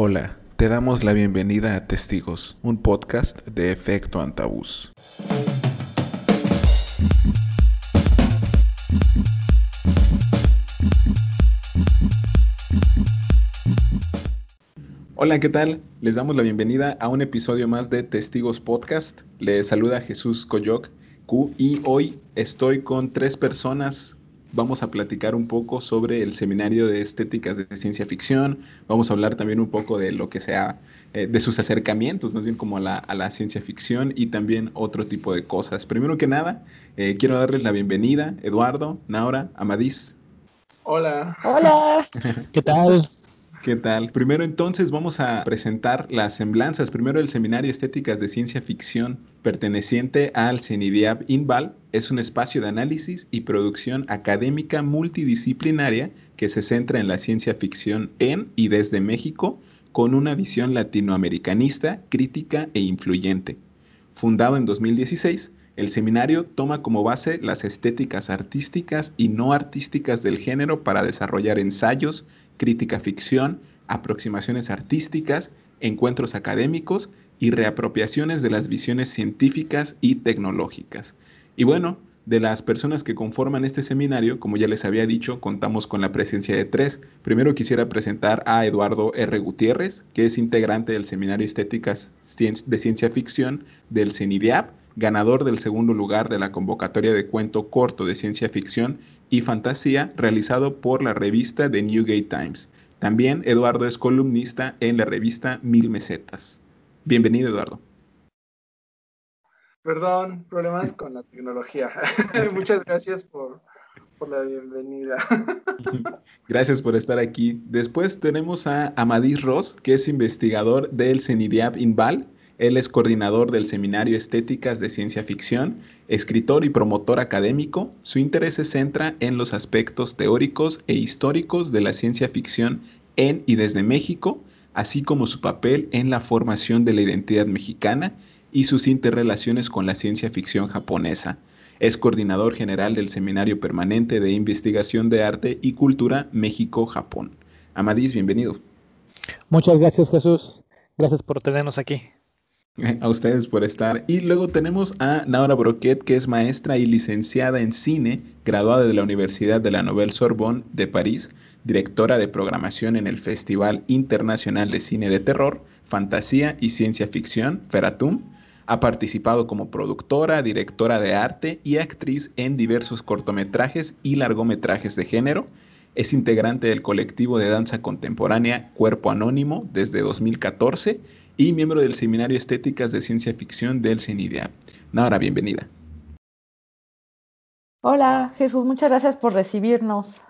Hola, te damos la bienvenida a Testigos, un podcast de efecto antabús. Hola, ¿qué tal? Les damos la bienvenida a un episodio más de Testigos Podcast. Les saluda Jesús Coyoc Q y hoy estoy con tres personas vamos a platicar un poco sobre el seminario de estéticas de ciencia ficción, vamos a hablar también un poco de lo que sea, eh, de sus acercamientos, más bien como a la, ciencia ficción y también otro tipo de cosas. Primero que nada, eh, quiero darles la bienvenida, Eduardo, Naura, Amadís. Hola. Hola. ¿Qué tal? ¿Qué tal? Primero entonces vamos a presentar las semblanzas. Primero el Seminario Estéticas de Ciencia Ficción, perteneciente al CENIDIAB INVAL, es un espacio de análisis y producción académica multidisciplinaria que se centra en la ciencia ficción en y desde México, con una visión latinoamericanista, crítica e influyente. Fundado en 2016, el seminario toma como base las estéticas artísticas y no artísticas del género para desarrollar ensayos, crítica ficción, aproximaciones artísticas, encuentros académicos y reapropiaciones de las visiones científicas y tecnológicas. Y bueno, de las personas que conforman este seminario, como ya les había dicho, contamos con la presencia de tres. Primero quisiera presentar a Eduardo R. Gutiérrez, que es integrante del Seminario Estéticas de Ciencia Ficción del CENIDIAP, ganador del segundo lugar de la convocatoria de cuento corto de ciencia ficción y fantasía realizado por la revista The Newgate Times. También Eduardo es columnista en la revista Mil Mesetas. Bienvenido, Eduardo. Perdón, problemas con la tecnología. Muchas gracias por, por la bienvenida. Gracias por estar aquí. Después tenemos a Amadís Ross, que es investigador del CENIDIAP INVAL él es coordinador del Seminario Estéticas de Ciencia Ficción, escritor y promotor académico. Su interés se centra en los aspectos teóricos e históricos de la ciencia ficción en y desde México, así como su papel en la formación de la identidad mexicana y sus interrelaciones con la ciencia ficción japonesa. Es coordinador general del Seminario Permanente de Investigación de Arte y Cultura México-Japón. Amadís, bienvenido. Muchas gracias Jesús. Gracias por tenernos aquí. A ustedes por estar. Y luego tenemos a Naura Broquet, que es maestra y licenciada en cine, graduada de la Universidad de la Nouvelle Sorbonne de París, directora de programación en el Festival Internacional de Cine de Terror, Fantasía y Ciencia Ficción, Feratum. Ha participado como productora, directora de arte y actriz en diversos cortometrajes y largometrajes de género. Es integrante del colectivo de danza contemporánea Cuerpo Anónimo desde 2014 y miembro del Seminario Estéticas de Ciencia Ficción del CENIDIA. Nahora, bienvenida. Hola, Jesús, muchas gracias por recibirnos.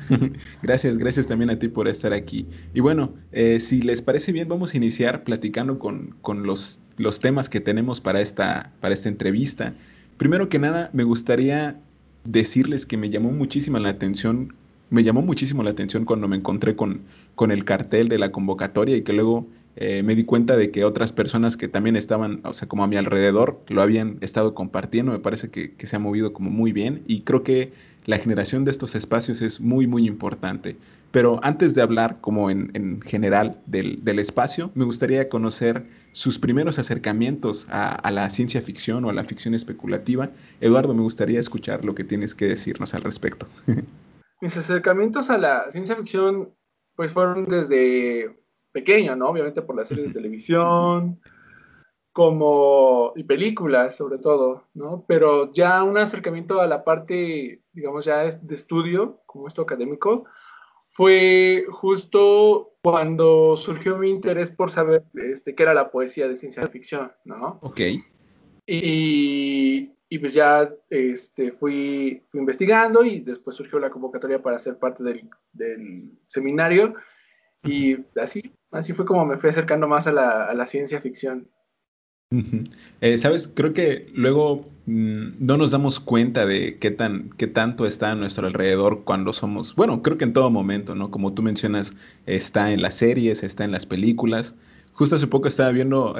gracias, gracias también a ti por estar aquí. Y bueno, eh, si les parece bien, vamos a iniciar platicando con, los, los, temas que tenemos para esta, para esta entrevista. Primero que nada, me gustaría decirles que me llamó muchísima la atención, me llamó muchísimo la atención cuando me encontré con, con el cartel de la convocatoria y que luego eh, me di cuenta de que otras personas que también estaban, o sea, como a mi alrededor, lo habían estado compartiendo. Me parece que, se ha movido como muy bien y creo que la generación de estos espacios es muy, muy importante. Pero antes de hablar como en, general del, espacio, me gustaría conocer sus primeros acercamientos a, a, la ciencia ficción o a la ficción especulativa. Eduardo, me gustaría escuchar lo que tienes que decirnos al respecto. Mis acercamientos a la ciencia ficción pues fueron desde pequeño, ¿no? Obviamente por las series de televisión, como, y películas sobre todo, ¿no? Pero ya un acercamiento a la parte, digamos, ya de estudio, como esto académico, fue justo cuando surgió mi interés por saber este, qué era la poesía de ciencia ficción, ¿no? Ok. Y, y pues ya este, fui, fui, investigando y después surgió la convocatoria para ser parte del, del seminario y así, así fue como me fui acercando más a la, ciencia ficción. Eh, Sabes, creo que luego mm, no nos damos cuenta de qué tan, qué tanto está a nuestro alrededor cuando somos, bueno, creo que en todo momento, ¿no? Como tú mencionas, está en las series, está en las películas. Justo hace poco estaba viendo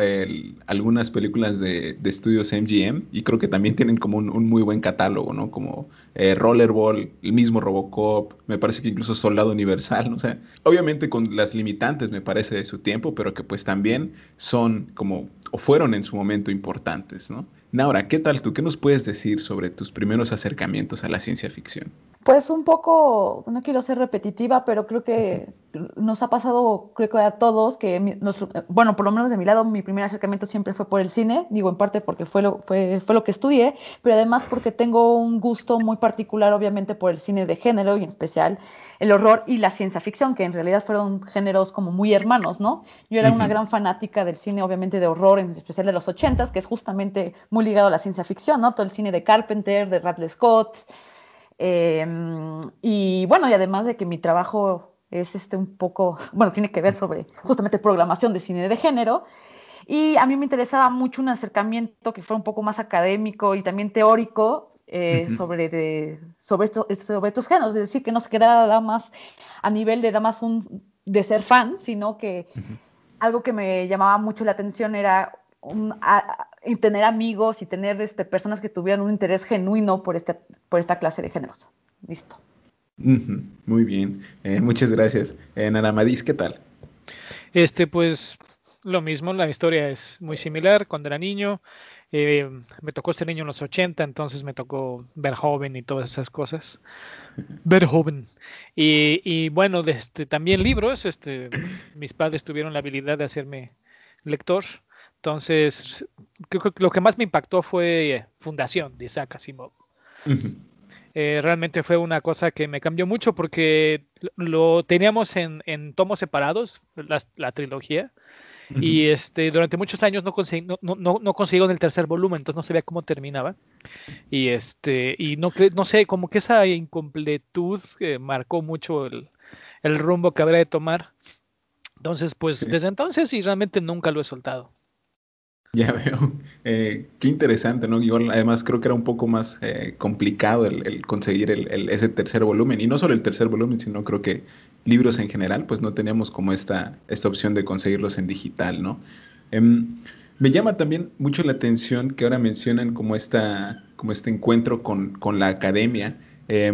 algunas películas de, estudios MGM y creo que también tienen como un, muy buen catálogo, ¿no? Como eh, Rollerball, el mismo Robocop, me parece que incluso Soldado Universal, ¿no? O sea, obviamente con las limitantes, me parece, de su tiempo, pero que pues también son como, o fueron en su momento importantes, ¿no? Naura, ¿qué tal tú? ¿Qué nos puedes decir sobre tus primeros acercamientos a la ciencia ficción? Pues un poco, no quiero ser repetitiva, pero creo que nos ha pasado, creo que a todos, que bueno, por lo menos de mi lado, mi primer acercamiento siempre fue por el cine, digo en parte porque fue lo, fue, fue lo que estudié, pero además porque tengo un gusto muy particular, obviamente, por el cine de género y en especial el horror y la ciencia ficción, que en realidad fueron géneros como muy hermanos, ¿no? Yo era una gran fanática del cine, obviamente, de horror, en especial de los ochentas, que es justamente muy ligado a la ciencia ficción, ¿no? Todo el cine de Carpenter, de Radley Scott, Em, y bueno, y además de que mi trabajo es este un poco, bueno, tiene que ver sobre justamente programación de cine de género. Y a mí me interesaba mucho un acercamiento que fuera un poco más académico y también teórico eh, sobre, de, sobre, esto, sobre estos géneros, es decir, que no se quedara nada más a nivel de nada más un, de ser fan, sino que algo que me llamaba mucho la atención era y tener amigos y tener este, personas que tuvieran un interés genuino por, este, por esta clase de géneros. Listo. Muy bien, eh, muchas gracias. Eh, Naramadis, ¿qué tal? Este, pues lo mismo, la historia es muy similar. Cuando era niño, eh, me tocó este niño en los 80, entonces me tocó joven y todas esas cosas. Verhoeven. Y, y bueno, este, también libros. Este, mis padres tuvieron la habilidad de hacerme lector. Entonces, creo que lo que más me impactó fue Fundación de Isaac Asimov. Eh, realmente fue una cosa que me cambió mucho porque lo teníamos en, tomos separados, la, trilogía, y este, durante muchos años no, conseguí, no, no, no, consiguieron el tercer volumen, entonces no sabía cómo terminaba. Y, este, y no, no sé, como que esa incompletud eh, marcó mucho el, el rumbo que habría de tomar. Entonces, pues desde entonces y realmente nunca lo he soltado. Ya veo. Eh, qué interesante, ¿no? Igual, además creo que era un poco más eh, complicado el, conseguir ese tercer volumen. Y no solo el tercer volumen, sino creo que libros en general, pues no teníamos como esta, esta opción de conseguirlos en digital, ¿no? Em, me llama también mucho la atención que ahora mencionan como, esta, como este encuentro con, con la academia. Eh,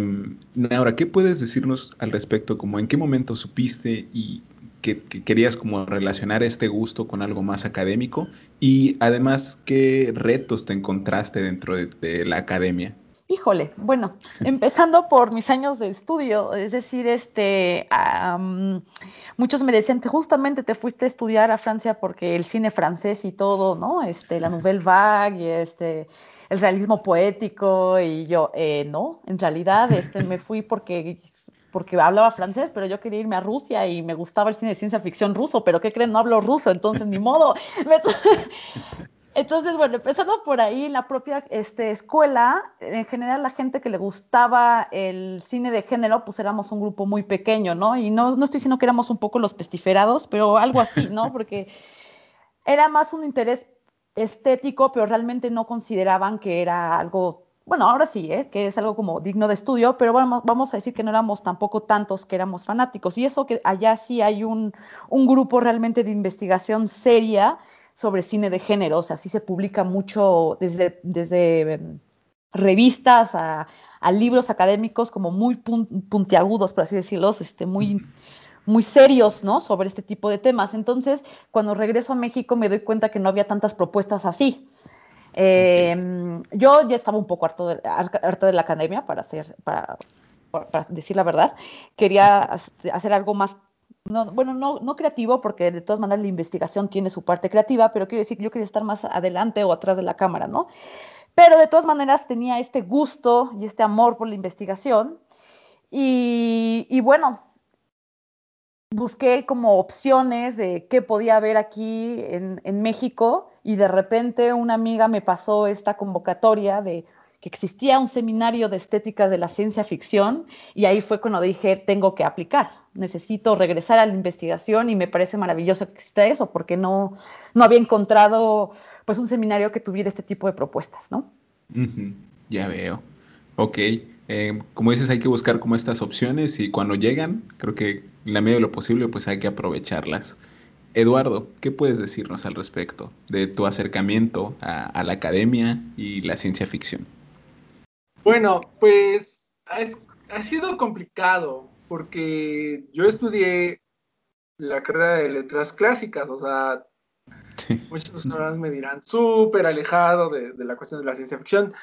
ahora, ¿qué puedes decirnos al respecto? Como en qué momento supiste y que, querías como relacionar este gusto con algo más académico y además qué retos te encontraste dentro de, la academia. Híjole, bueno, empezando por mis años de estudio, es decir, este, muchos me decían, justamente te fuiste a estudiar a Francia porque el cine francés y todo, ¿no? Este, la nouvelle vague y este, el realismo poético y yo, eh, no, en realidad este, me fui porque porque hablaba francés, pero yo quería irme a Rusia y me gustaba el cine de ciencia ficción ruso, pero ¿qué creen? No hablo ruso, entonces ni modo. Entonces, bueno, empezando por ahí, la propia este, escuela, en general la gente que le gustaba el cine de género, pues éramos un grupo muy pequeño, ¿no? Y no, no estoy diciendo que éramos un poco los pestiferados, pero algo así, ¿no? Porque era más un interés estético, pero realmente no consideraban que era algo bueno, ahora sí, ¿eh? que es algo como digno de estudio, pero vamos, vamos a decir que no éramos tampoco tantos que éramos fanáticos. Y eso que allá sí hay un, grupo realmente de investigación seria sobre cine de género, o sea, sí se publica mucho desde, desde em, revistas a, libros académicos como muy puntiagudos, por así decirlo, este, muy, muy serios, ¿no? Sobre este tipo de temas. Entonces, cuando regreso a México me doy cuenta que no había tantas propuestas así. Em, yo ya estaba un poco harto de, de la academia, para, hacer, para, decir la verdad. Quería hacer algo más, bueno, no, no, creativo, porque de todas maneras la investigación tiene su parte creativa, pero quiero decir que yo quería estar más adelante o atrás de la cámara, ¿no? Pero de todas maneras tenía este gusto y este amor por la investigación. Y, y bueno, busqué como opciones de qué podía haber aquí en, en México y de repente una amiga me pasó esta convocatoria de que existía un seminario de estéticas de la ciencia ficción y ahí fue cuando dije, tengo que aplicar, necesito regresar a la investigación y me parece maravilloso que exista eso porque no, no había encontrado pues un seminario que tuviera este tipo de propuestas, ¿no? Ya veo. Ok. Eh, como dices, hay que buscar como estas opciones y cuando llegan, creo que en la medida de lo posible, pues hay que aprovecharlas. Eduardo, ¿qué puedes decirnos al respecto de tu acercamiento a, la academia y la ciencia ficción? Bueno, pues ha sido complicado porque yo estudié la carrera de letras clásicas, o sea, muchas personas me dirán súper alejado de, de, la cuestión de la ciencia ficción,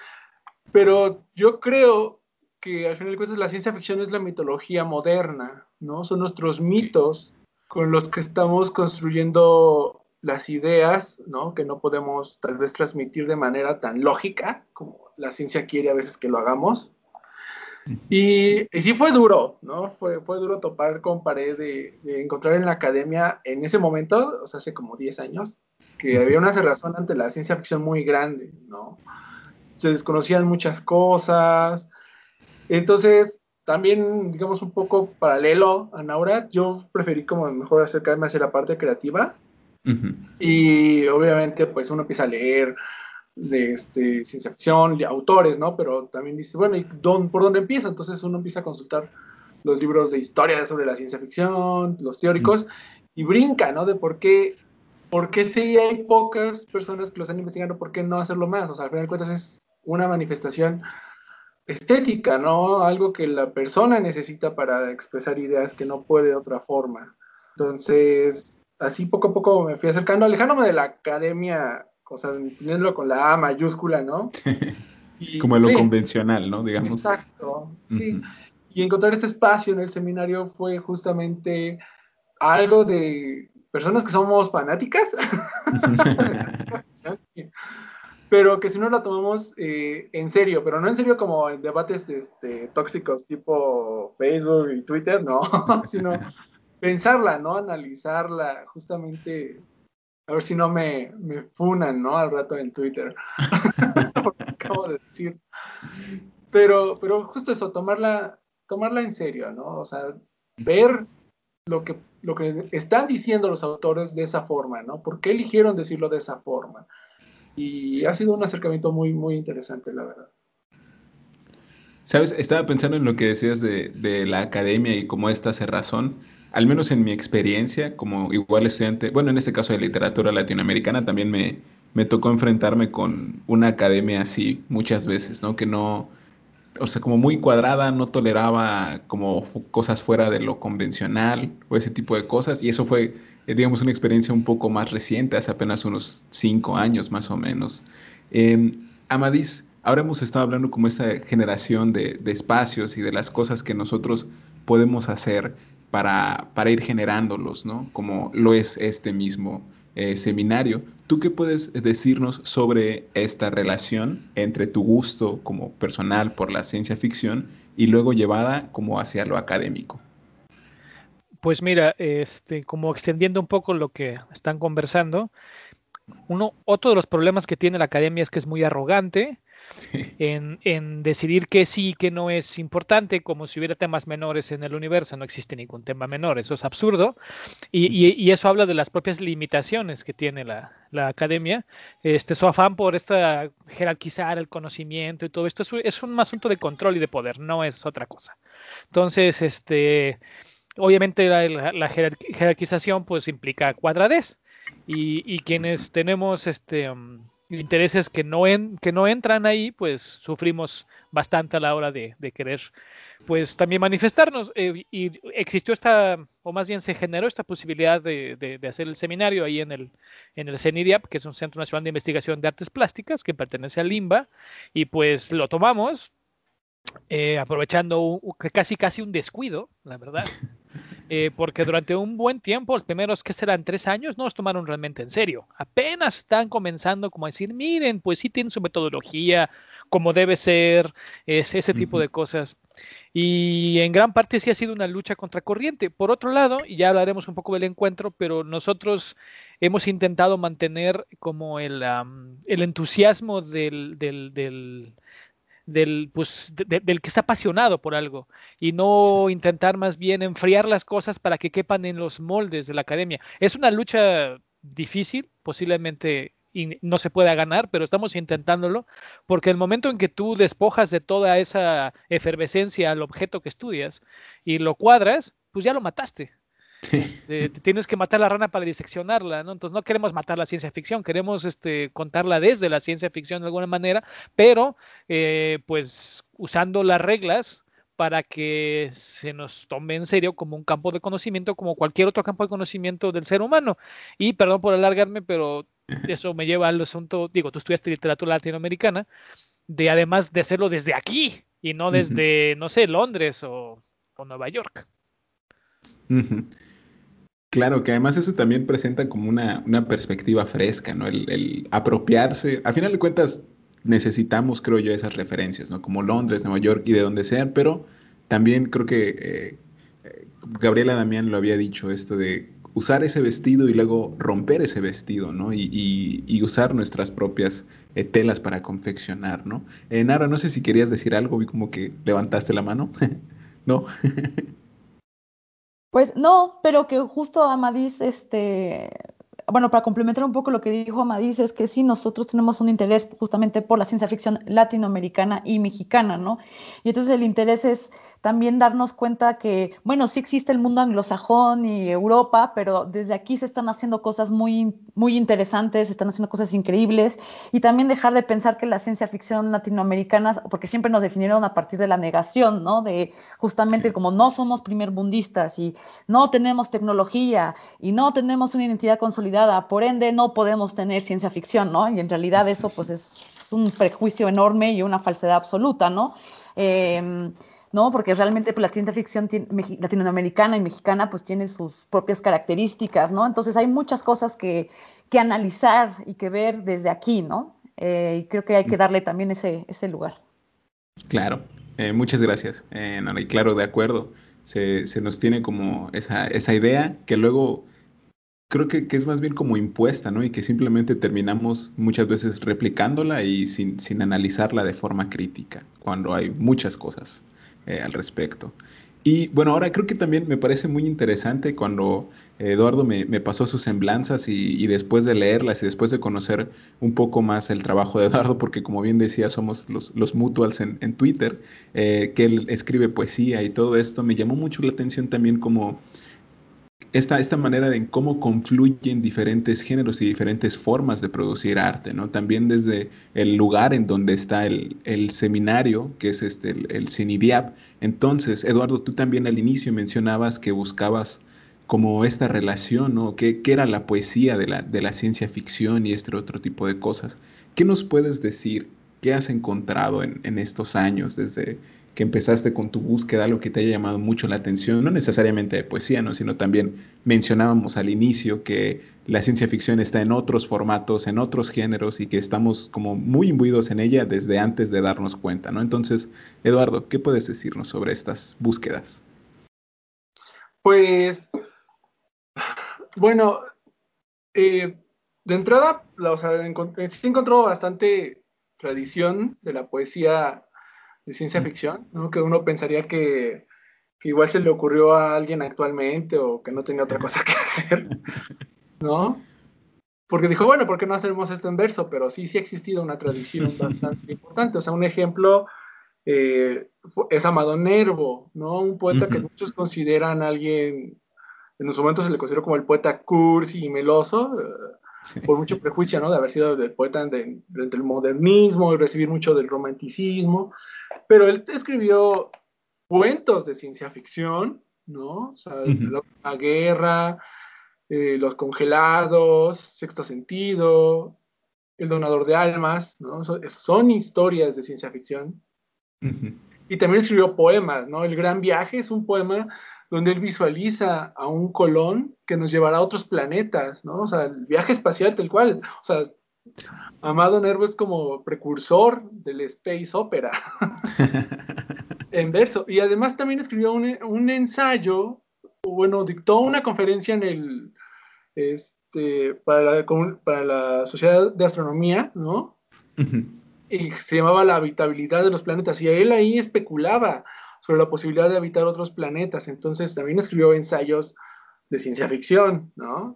pero yo creo que al final de cuentas la ciencia ficción es la mitología moderna, ¿no? Son nuestros mitos con los que estamos construyendo las ideas, ¿no? Que no podemos tal vez transmitir de manera tan lógica como la ciencia quiere a veces que lo hagamos. Y, sí fue duro, ¿no? Fue, fue duro topar con pared de, encontrar en la academia en ese momento, o sea, hace como 10 años, que había una cerrazón ante la ciencia ficción muy grande, ¿no? Se desconocían muchas cosas. Entonces, también, digamos, un poco paralelo a Naura, yo preferí como mejor acercarme hacia la parte creativa. Y obviamente, pues uno empieza a leer de este, ciencia ficción, de autores, ¿no? Pero también dice, bueno, ¿y por dónde empieza? Entonces uno empieza a consultar los libros de historia sobre la ciencia ficción, los teóricos, y brinca, ¿no? De por qué, por qué si hay pocas personas que lo están investigando, ¿por qué no hacerlo más? O sea, al final de cuentas es una manifestación estética, ¿no? Algo que la persona necesita para expresar ideas que no puede de otra forma. Entonces, así poco a poco me fui acercando, alejándome de la academia, o sea, teniéndolo con la A mayúscula, ¿no? Como lo convencional, ¿no? Digamos. Exacto, sí. Y encontrar este espacio en el seminario fue justamente algo de personas que somos fanáticas pero que si no la tomamos eh, en serio, pero no en serio como en debates este, tóxicos tipo Facebook y Twitter, no, sino pensarla, ¿no? Analizarla, justamente, a ver si no me, me funan, ¿no? Al rato en Twitter, acabo de decir. Pero, pero justo eso, tomarla, tomarla en serio, ¿no? O sea, ver lo que, lo que están diciendo los autores de esa forma, ¿no? ¿Por qué eligieron decirlo de esa forma? Y ha sido un acercamiento muy, muy interesante, la verdad. Sabes, estaba pensando en lo que decías de, de la academia y cómo esta hace razón. Al menos en mi experiencia, como igual estudiante, bueno, en este caso de literatura latinoamericana, también me, me tocó enfrentarme con una academia así muchas veces, ¿no? Que no, o sea, como muy cuadrada, no toleraba como cosas fuera de lo convencional o ese tipo de cosas. Y eso fue eh, digamos, una experiencia un poco más reciente, hace apenas unos cinco años más o menos. Eh, Amadís, ahora hemos estado hablando como esta generación de, espacios y de las cosas que nosotros podemos hacer para, para ir generándolos, ¿no? Como lo es este mismo eh, seminario. ¿Tú qué puedes decirnos sobre esta relación entre tu gusto como personal por la ciencia ficción y luego llevada como hacia lo académico? Pues mira, este, como extendiendo un poco lo que están conversando, uno, otro de los problemas que tiene la academia es que es muy arrogante en, en, decidir que sí y que no es importante, como si hubiera temas menores en el universo. No existe ningún tema menor, eso es absurdo. Y, y, eso habla de las propias limitaciones que tiene la, la, academia. Este, su afán por esta jerarquizar el conocimiento y todo esto es, es un asunto de control y de poder, no es otra cosa. Entonces, este obviamente la, jerarquización pues implica cuadradez. Y, quienes tenemos este um, intereses que no, que no entran ahí pues sufrimos bastante a la hora de, querer pues también manifestarnos. Eh, y existió esta o más bien se generó esta posibilidad de, hacer el seminario ahí en el en el CENIDIAP que es un Centro Nacional de Investigación de Artes Plásticas que pertenece al LIMBA y pues lo tomamos eh, aprovechando casi casi un descuido, la verdad, eh, porque durante un buen tiempo, los primeros que serán tres años, no nos tomaron realmente en serio. Apenas están comenzando como a decir, miren, pues sí tienen su metodología, como debe ser, es, ese tipo de cosas. Y en gran parte sí ha sido una lucha contracorriente. Por otro lado, y ya hablaremos un poco del encuentro, pero nosotros hemos intentado mantener como el, el entusiasmo del, del, del del, pues, del que está apasionado por algo y no intentar más bien enfriar las cosas para que quepan en los moldes de la academia. Es una lucha difícil, posiblemente no se pueda ganar, pero estamos intentándolo, porque el momento en que tú despojas de toda esa efervescencia al objeto que estudias y lo cuadras, pues ya lo mataste. Este, tienes que matar la rana para diseccionarla, ¿no? Entonces no queremos matar la ciencia ficción, queremos este, contarla desde la ciencia ficción de alguna manera, pero eh, pues usando las reglas para que se nos tome en serio como un campo de conocimiento, como cualquier otro campo de conocimiento del ser humano. Y perdón por alargarme, pero eso me lleva al asunto, digo, tú estudiaste literatura latinoamericana, de además de hacerlo desde aquí y no desde, no sé, Londres o, Nueva York. Claro, que además eso también presenta como una, perspectiva fresca, ¿no? El, apropiarse, a final de cuentas necesitamos, creo yo, esas referencias, ¿no? Como Londres, Nueva York y de donde sean, pero también creo que eh, eh, Gabriela Damián lo había dicho, esto de usar ese vestido y luego romper ese vestido, ¿no? Y, usar nuestras propias eh, telas para confeccionar, ¿no? Nara, no sé si querías decir algo, vi como que levantaste la mano, ¿no? Pues no, pero que justo Amadís, este, bueno, para complementar un poco lo que dijo Amadís, es que sí, nosotros tenemos un interés justamente por la ciencia ficción latinoamericana y mexicana, ¿no? Y entonces el interés es también darnos cuenta que, bueno, sí existe el mundo anglosajón y Europa, pero desde aquí se están haciendo cosas muy, muy interesantes, se están haciendo cosas increíbles, y también dejar de pensar que la ciencia ficción latinoamericana, porque siempre nos definieron a partir de la negación, ¿no? De justamente como no somos primerbundistas y no tenemos tecnología y no tenemos una identidad consolidada, por ende no podemos tener ciencia ficción, ¿no? Y en realidad eso pues es un prejuicio enorme y una falsedad absoluta, ¿no? Eh, ¿no? Porque realmente pues, la ciencia ficción latinoamericana y mexicana pues tiene sus propias características, ¿no? Entonces hay muchas cosas que, analizar y que ver desde aquí, ¿no? Eh, y creo que hay que darle también ese, ese lugar. Claro, eh, muchas gracias. Eh, y claro, de acuerdo. Se, nos tiene como esa, esa idea que luego creo que, que, es más bien como impuesta, ¿no? Y que simplemente terminamos muchas veces replicándola y sin, sin analizarla de forma crítica, cuando hay muchas cosas eh, al respecto. Y bueno, ahora creo que también me parece muy interesante cuando Eduardo me, pasó sus semblanzas y, después de leerlas y después de conocer un poco más el trabajo de Eduardo, porque como bien decía, somos los, los mutuals en, Twitter, eh, que él escribe poesía y todo esto, me llamó mucho la atención también como esta, esta manera de cómo confluyen diferentes géneros y diferentes formas de producir arte, ¿no? También desde el lugar en donde está el, seminario, que es este, el, el CINIDIAP. Entonces, Eduardo, tú también al inicio mencionabas que buscabas como esta relación, ¿no? ¿Qué, era la poesía de la, de la ciencia ficción y este otro tipo de cosas? ¿Qué nos puedes decir? ¿Qué has encontrado en, en estos años desde que empezaste con tu búsqueda, algo que te haya llamado mucho la atención, no necesariamente de poesía, ¿no? sino también mencionábamos al inicio que la ciencia ficción está en otros formatos, en otros géneros y que estamos como muy imbuidos en ella desde antes de darnos cuenta. ¿no? Entonces, Eduardo, ¿qué puedes decirnos sobre estas búsquedas? Pues, bueno, eh, de entrada, o sea, sí encontró bastante tradición de la poesía de ciencia ficción, ¿no? que uno pensaría que, igual se le ocurrió a alguien actualmente o que no tenía otra cosa que hacer, ¿no? Porque dijo, bueno, ¿por qué no hacemos esto en verso? Pero sí, sí ha existido una tradición bastante importante. O sea, un ejemplo eh, es Amado Nervo, ¿no? Un poeta que muchos consideran alguien, en su momento se le consideró como el poeta cursi y meloso, por mucho prejuicio, ¿no? De haber sido el poeta del modernismo y recibir mucho del romanticismo. Pero él escribió cuentos de ciencia ficción, ¿no? O sea, La Guerra, eh, Los Congelados, Sexto Sentido, El Donador de Almas, ¿no? son historias de ciencia ficción. Y también escribió poemas, ¿no? El Gran Viaje es un poema donde él visualiza a un Colón que nos llevará a otros planetas, ¿no? O sea, el viaje espacial tal cual. O sea, Amado Nervo es como precursor del space opera en verso. Y además también escribió un, ensayo, bueno, dictó una conferencia en el, este, para, la, para la Sociedad de Astronomía, ¿no? Y se llamaba La habitabilidad de los planetas. Y él ahí especulaba sobre la posibilidad de habitar otros planetas. Entonces también escribió ensayos de ciencia ficción, ¿no?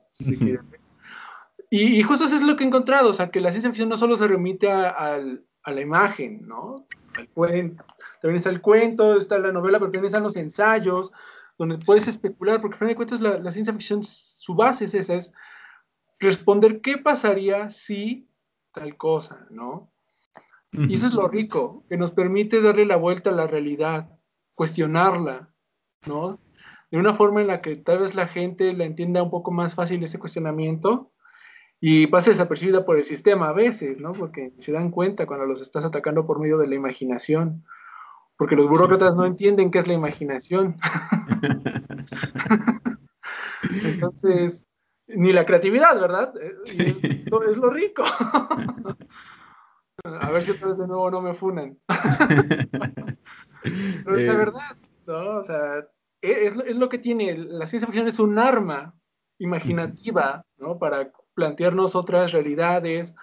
Y, justo eso es lo que he encontrado, o sea, que la ciencia ficción no solo se remite a, la imagen, ¿no? Al cuento. También está el cuento, está la novela, pero también están los ensayos, donde puedes especular, porque al final de cuentas la, la, ciencia ficción, su base es esa, es responder qué pasaría si tal cosa, ¿no? Y eso es lo rico, que nos permite darle la vuelta a la realidad, cuestionarla, ¿no? De una forma en la que tal vez la gente la entienda un poco más fácil ese cuestionamiento y pase desapercibida por el sistema a veces, ¿no? Porque se dan cuenta cuando los estás atacando por medio de la imaginación. Porque los burócratas no entienden qué es la imaginación. Entonces, ni la creatividad, ¿verdad? Eh, es, lo rico. A ver si otra vez de nuevo no me funan. Pero es la eh. verdad, ¿no? O sea, e, es, lo que tiene, la ciencia ficción es un arma imaginativa, ¿no? Para plantearnos otras realidades,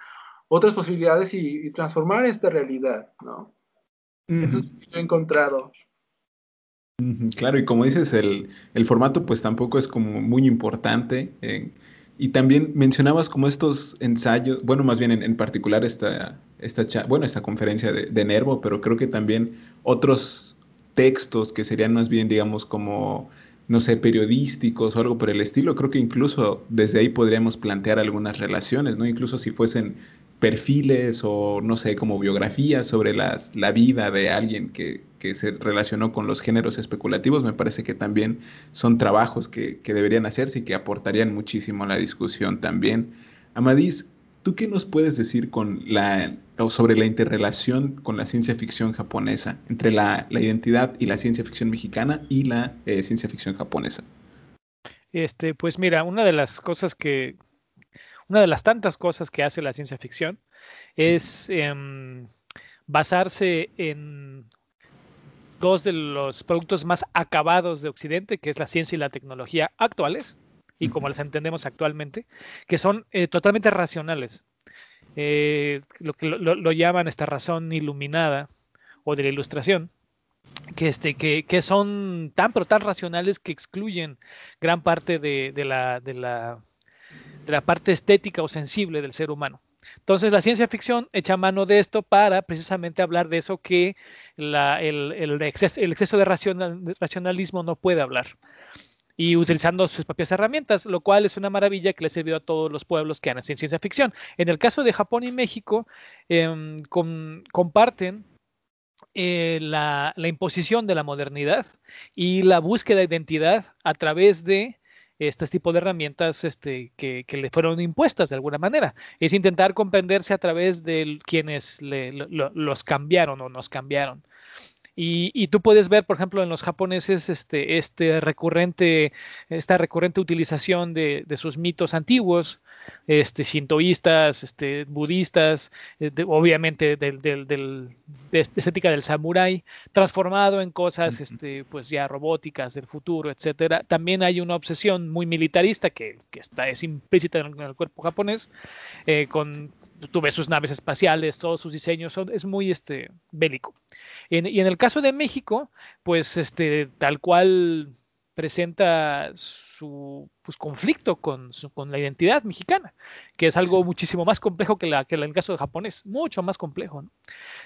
otras posibilidades y, transformar esta realidad, ¿no? Eso es lo que yo he encontrado. Claro, y como dices, el, el, formato pues tampoco es como muy importante. Eh, y también mencionabas como estos ensayos, bueno, más bien en, particular esta, esta, bueno, esta conferencia de, de, Nervo, pero creo que también otros textos que serían más bien, digamos, como, no sé, periodísticos o algo por el estilo, creo que incluso desde ahí podríamos plantear algunas relaciones, ¿no? Incluso si fuesen perfiles o no sé, como biografías sobre las, la vida de alguien que, que, se relacionó con los géneros especulativos, me parece que también son trabajos que, que deberían hacerse y que aportarían muchísimo a la discusión también. Amadís, ¿tú qué nos puedes decir sobre la interrelación con la ciencia ficción japonesa, entre la, la identidad y la ciencia ficción mexicana y la eh, ciencia ficción japonesa? Este, pues mira, una de las cosas que, una de las tantas cosas que hace la ciencia ficción es em, basarse en dos de los productos más acabados de Occidente, que es la ciencia y la tecnología actuales, y como las entendemos actualmente, que son eh, totalmente racionales. Eh, lo que lo, llaman esta razón iluminada o de la ilustración, que, este, que, que, son tan pero tan racionales que excluyen gran parte de, de, la, de, la, de la parte estética o sensible del ser humano. Entonces la ciencia ficción echa mano de esto para precisamente hablar de eso que la, el, el, exceso, el, exceso, de racionalismo no puede hablar y utilizando sus propias herramientas, lo cual es una maravilla que le sirvió a todos los pueblos que han ciencia ficción. En el caso de Japón y México, con, comparten eh, la, imposición de la modernidad y la búsqueda de identidad a través de este tipo de herramientas este, que, le fueron impuestas de alguna manera. Es intentar comprenderse a través de quienes los cambiaron o nos cambiaron. Y, tú puedes ver, por ejemplo, en los japoneses este, este recurrente, esta recurrente utilización de, sus mitos antiguos, este, shintoístas, este, budistas, eh, obviamente del, del, del, de estética del samurái, transformado en cosas este, pues ya robóticas del futuro, etcétera. También hay una obsesión muy militarista que, que está, es implícita en el cuerpo japonés, eh, con tú ves sus naves espaciales, todos sus diseños, son, es muy este, bélico. y en el caso de México, pues este, tal cual presenta su pues, conflicto con, con, la identidad mexicana, que es algo muchísimo más complejo que, la, que en el caso de japonés, mucho más complejo.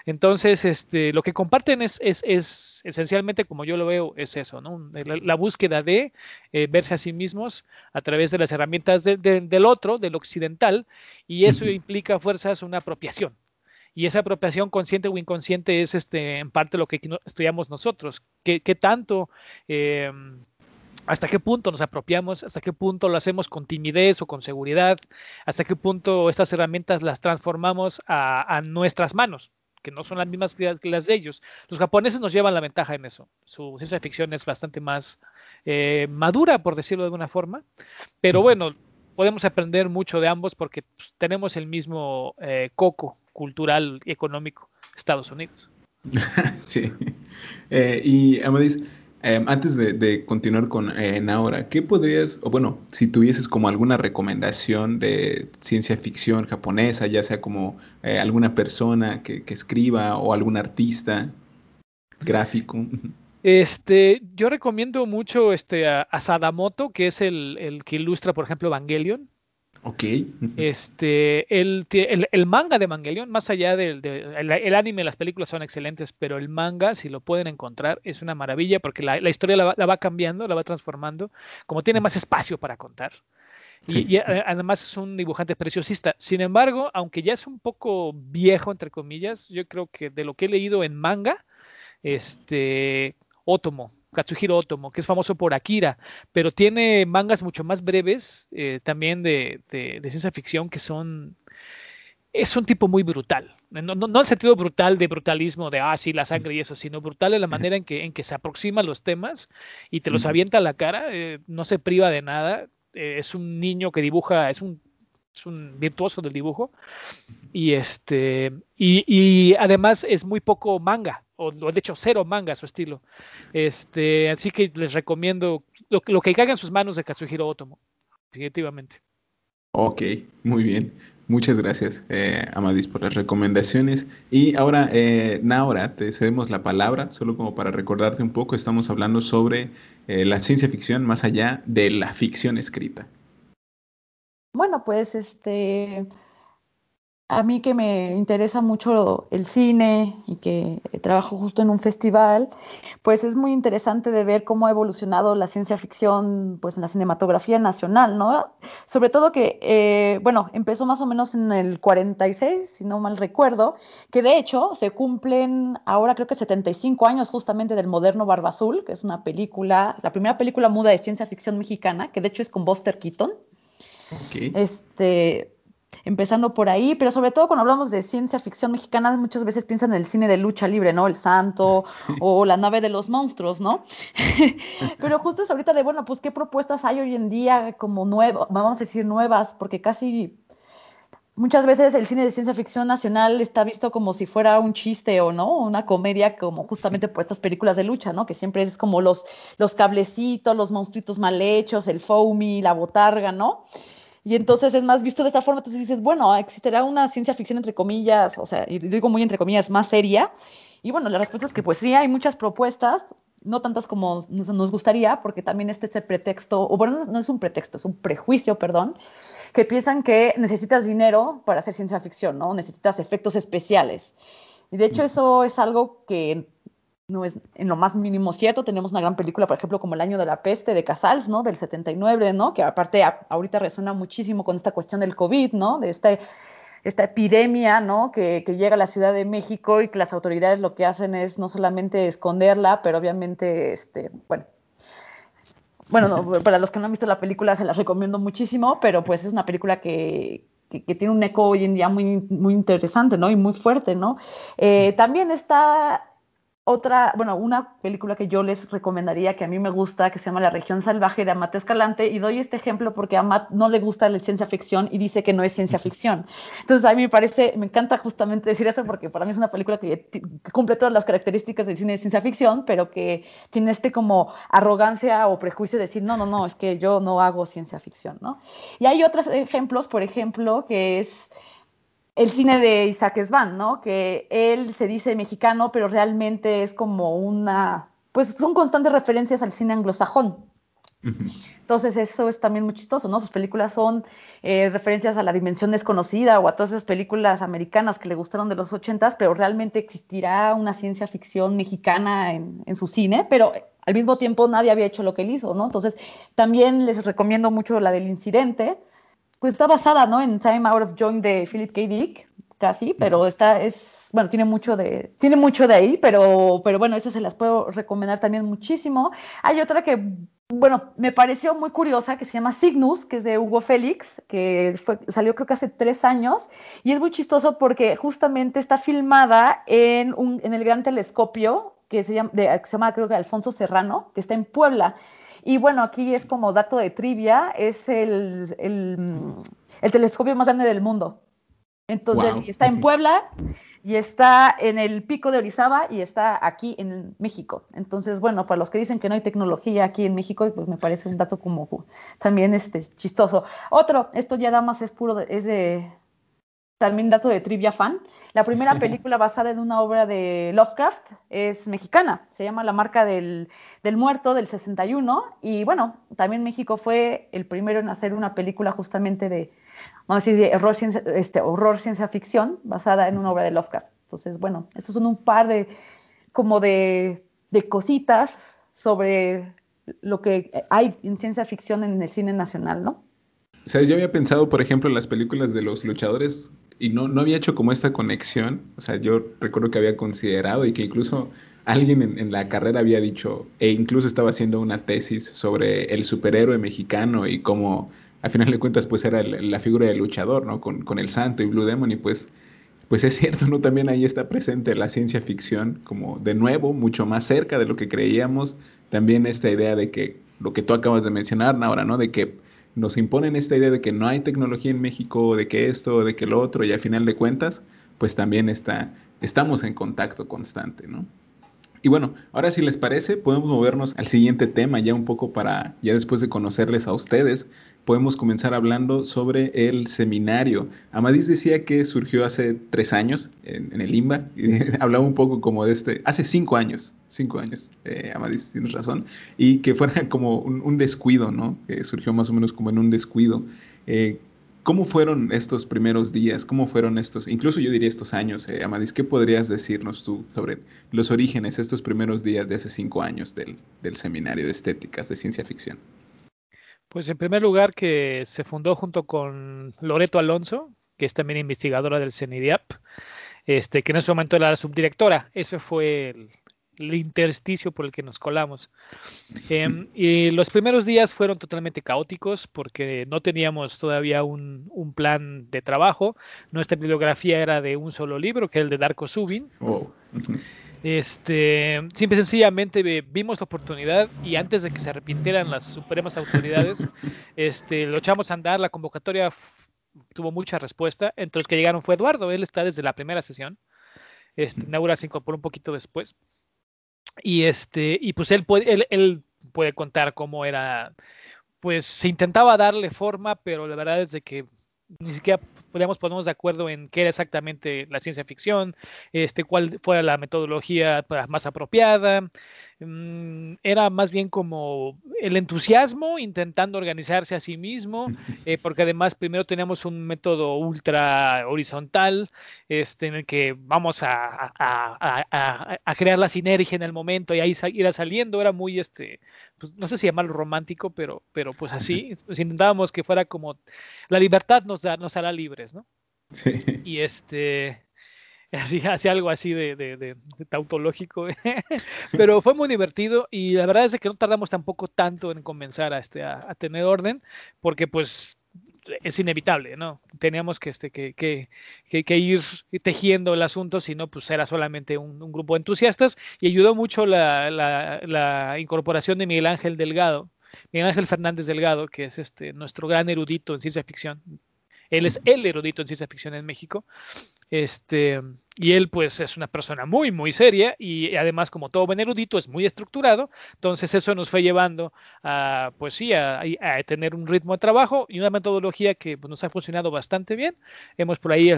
Entonces, este, lo que comparten es, es, es, esencialmente, como yo lo veo, es eso, ¿no? la, búsqueda de eh, verse a sí mismos a través de las herramientas del otro, del occidental, y eso implica fuerzas una apropiación. Y esa apropiación consciente o inconsciente es este, en parte lo que estudiamos nosotros. ¿Qué, qué tanto eh, hasta qué punto nos apropiamos, hasta qué punto lo hacemos con timidez o con seguridad, hasta qué punto estas herramientas las transformamos a, nuestras manos, que no son las mismas que las de ellos. Los japoneses nos llevan la ventaja en eso. Su ciencia ficción es bastante más eh, madura, por decirlo de alguna forma, pero bueno, podemos aprender mucho de ambos porque pues, tenemos el mismo eh, coco cultural y económico, Estados Unidos. sí. Eh, y Amadis, Em, antes de, continuar con eh, ¿qué podrías, o bueno, si tuvieses como alguna recomendación de ciencia ficción japonesa, ya sea como eh, alguna persona que, escriba o algún artista gráfico? Este, yo recomiendo mucho este, a, Sadamoto, que es el, que ilustra, por ejemplo, Evangelion. Ok. Este, el, el, manga de Mangelion, más allá del el, anime, las películas son excelentes, pero el manga, si lo pueden encontrar, es una maravilla porque la, historia la va, cambiando, la va transformando, como tiene más espacio para contar. Y, además es un dibujante preciosista. Sin embargo, aunque ya es un poco viejo, entre comillas, yo creo que de lo que he leído en manga, este, Otomo, Katsuhiro Otomo, que es famoso por Akira, pero tiene mangas mucho más breves, eh, también de, ciencia ficción, que son... Es un tipo muy brutal. No, no, el sentido brutal de brutalismo, de, ah, sí, la sangre y eso, sino brutal en la manera en que, en que se aproxima a los temas y te los avienta a la cara, eh, no se priva de nada. Eh, es un niño que dibuja, es un es un virtuoso del dibujo y este y, y, además es muy poco manga o de hecho cero manga a su estilo. Este, así que les recomiendo lo, lo que caiga en sus manos de Katsuhiro Otomo, definitivamente. Ok, muy bien. Muchas gracias, eh, Amadis, por las recomendaciones. Y ahora, eh, Naura, te cedemos la palabra, solo como para recordarte un poco, estamos hablando sobre eh, la ciencia ficción más allá de la ficción escrita. Bueno, pues este, a mí que me interesa mucho el cine y que trabajo justo en un festival, pues es muy interesante de ver cómo ha evolucionado la ciencia ficción pues en la cinematografía nacional, ¿no? Sobre todo que, eh, bueno, empezó más o menos en el 46, si no mal recuerdo, que de hecho se cumplen ahora creo que 75 años justamente del moderno Barba Azul, que es una película, la primera película muda de ciencia ficción mexicana, que de hecho es con Buster Keaton. Okay. Este, empezando por ahí, pero sobre todo cuando hablamos de ciencia ficción mexicana, muchas veces piensan en el cine de lucha libre, ¿no? El Santo o la nave de los monstruos, ¿no? pero justo es ahorita de, bueno, pues qué propuestas hay hoy en día como nuevas, vamos a decir nuevas, porque casi muchas veces el cine de ciencia ficción nacional está visto como si fuera un chiste o no, una comedia como justamente por estas películas de lucha, ¿no? Que siempre es como los, los cablecitos, los monstruitos mal hechos, el foamy, la botarga, ¿no? Y entonces es más visto de esta forma, entonces dices, bueno, existirá una ciencia ficción entre comillas, o sea, y digo muy entre comillas, más seria. Y bueno, la respuesta es que pues sí, hay muchas propuestas, no tantas como nos, gustaría, porque también este es el pretexto, o bueno, no es un pretexto, es un prejuicio, perdón, que piensan que necesitas dinero para hacer ciencia ficción, ¿no? Necesitas efectos especiales. Y de hecho eso es algo que no es en lo más mínimo cierto. Tenemos una gran película, por ejemplo, como El año de la peste de Casals, ¿no? Del 79, ¿no? Que aparte ahorita resuena muchísimo con esta cuestión del COVID, ¿no? De esta, esta epidemia, ¿no? Que, que, llega a la Ciudad de México y que las autoridades lo que hacen es no solamente esconderla, pero obviamente, este, bueno, bueno, para los que no han visto la película se las recomiendo muchísimo, pero pues es una película que, que, tiene un eco hoy en día muy, muy interesante, ¿no? Y muy fuerte, ¿no? Eh, también está otra, bueno, una película que yo les recomendaría, que a mí me gusta, que se llama La región salvaje de Amat Escalante, y doy este ejemplo porque a Amat no le gusta la ciencia ficción y dice que no es ciencia ficción. Entonces a mí me parece, me encanta justamente decir eso porque para mí es una película que, cumple todas las características del cine de ciencia ficción, pero que tiene este como arrogancia o prejuicio de decir, no, no, no, es que yo no hago ciencia ficción, ¿no? Y hay otros ejemplos, por ejemplo, que es el cine de Isaac Svan, ¿no? Que él se dice mexicano, pero realmente es como una, pues son constantes referencias al cine anglosajón. Entonces eso es también muy chistoso, ¿no? Sus películas son eh, referencias a la dimensión desconocida o a todas esas películas americanas que le gustaron de los ochentas, pero realmente existirá una ciencia ficción mexicana en, en, su cine, pero al mismo tiempo nadie había hecho lo que él hizo, ¿no? Entonces también les recomiendo mucho la del incidente, pues está basada, ¿no? En Time Out of Joint de Philip K. Dick, casi, pero está, es, bueno, tiene mucho de, tiene mucho de ahí, pero, pero bueno, esas se las puedo recomendar también muchísimo. Hay otra que, bueno, me pareció muy curiosa, que se llama Cygnus, que es de Hugo Félix, que fue, salió creo que hace tres años, y es muy chistoso porque justamente está filmada en, un, en el gran telescopio que se llama, de, que se llama creo que Alfonso Serrano, que está en Puebla. Y bueno, aquí es como dato de trivia, es el, telescopio más grande del mundo. Entonces, está en Puebla y está en el pico de Orizaba y está aquí en México. Entonces, bueno, para los que dicen que no hay tecnología aquí en México, pues me parece un dato como también este, chistoso. Otro, esto ya da más es puro, es de, también dato de trivia fan. La primera película basada en una obra de Lovecraft es mexicana, se llama La marca del, muerto del 61 y bueno, también México fue el primero en hacer una película justamente de, vamos a decir, horror ciencia, este, horror ciencia ficción basada en una obra de Lovecraft. Entonces, bueno, estos son un par de, como de, de cositas sobre lo que hay en ciencia ficción en el cine nacional, ¿no? O sea, yo había pensado, por ejemplo, en las películas de los luchadores y no, no había hecho como esta conexión. O sea, yo recuerdo que había considerado y que incluso alguien en, la carrera había dicho, e incluso estaba haciendo una tesis sobre el superhéroe mexicano y cómo, a final de cuentas, pues era la figura del luchador, ¿no? Con, con, el santo y Blue Demon y pues, pues es cierto, ¿no? También ahí está presente la ciencia ficción como de nuevo, mucho más cerca de lo que creíamos. También esta idea de que, lo que tú acabas de mencionar, ahora, ¿no? De que nos imponen esta idea de que no hay tecnología en México, de que esto, de que lo otro, y a final de cuentas, pues también está, estamos en contacto constante, ¿no? Y bueno, ahora si les parece, podemos movernos al siguiente tema, ya un poco para, ya después de conocerles a ustedes, podemos comenzar hablando sobre el seminario. Amadís decía que surgió hace tres años en, el IMBA, y hablaba un poco como de este, hace cinco años, cinco años, eh, Amadís, tienes razón, y que fuera como un, descuido, ¿no? Que surgió más o menos como en un descuido. Eh, ¿Cómo fueron estos primeros días? ¿Cómo fueron estos, incluso yo diría estos años, eh, Amadís? ¿Qué podrías decirnos tú sobre los orígenes, estos primeros días de hace cinco años del, seminario de estéticas de ciencia ficción? Pues en primer lugar que se fundó junto con Loreto Alonso, que es también investigadora del CENIDIAP, este, que en ese momento era la subdirectora. Ese fue el, intersticio por el que nos colamos. Em, y los primeros días fueron totalmente caóticos porque no teníamos todavía un, plan de trabajo. Nuestra bibliografía era de un solo libro, que es el de Darko Subin. Oh. Este, simple y sencillamente vimos la oportunidad y antes de que se arrepintieran las supremas autoridades, este, lo echamos a andar, la convocatoria tuvo mucha respuesta, entre los que llegaron fue Eduardo, él está desde la primera sesión, este, Naura se incorporó un poquito después, y este, y pues él puede, él, puede contar cómo era, pues se intentaba darle forma, pero la verdad es de que ni siquiera podíamos ponernos de acuerdo en qué era exactamente la ciencia ficción, este, cuál fuera la metodología más apropiada, era más bien como el entusiasmo intentando organizarse a sí mismo, eh, porque además primero teníamos un método ultra horizontal, este, en el que vamos a, crear la sinergia en el momento y ahí irá saliendo, era muy, este, pues, no sé si llamarlo romántico, pero, pero pues así, pues intentábamos que fuera como, la libertad nos, da, nos hará libres, ¿no? Y este, así, algo así de, de, tautológico, pero fue muy divertido y la verdad es que no tardamos tampoco tanto en comenzar a, este, a, tener orden, porque pues es inevitable, ¿no? Teníamos que, este, que, que, que, ir tejiendo el asunto, si no, pues era solamente un, grupo de entusiastas y ayudó mucho la, la, la, incorporación de Miguel Ángel Delgado, Miguel Ángel Fernández Delgado, que es este, nuestro gran erudito en ciencia ficción. Él es el erudito en ciencia ficción en México. Este, y él pues es una persona muy, muy seria y además como todo buen erudito es muy estructurado, entonces eso nos fue llevando a, pues sí, a, tener un ritmo de trabajo y una metodología que pues, nos ha funcionado bastante bien. Hemos por ahí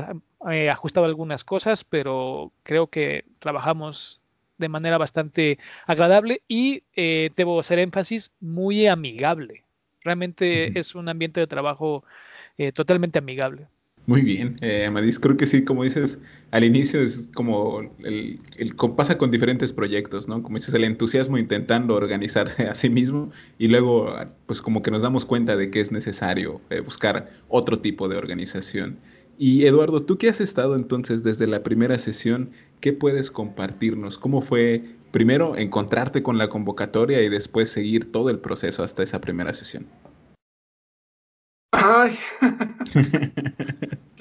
eh, ajustado algunas cosas, pero creo que trabajamos de manera bastante agradable y eh, debo hacer énfasis muy amigable. Realmente es un ambiente de trabajo eh, totalmente amigable. Muy bien, eh, Amadís, creo que sí, como dices, al inicio es como el, el, pasa con diferentes proyectos, ¿no? Como dices, el entusiasmo intentando organizarse a sí mismo y luego pues como que nos damos cuenta de que es necesario eh, buscar otro tipo de organización. Y Eduardo, tú que has estado entonces desde la primera sesión, ¿qué puedes compartirnos? ¿Cómo fue primero encontrarte con la convocatoria y después seguir todo el proceso hasta esa primera sesión? Ay,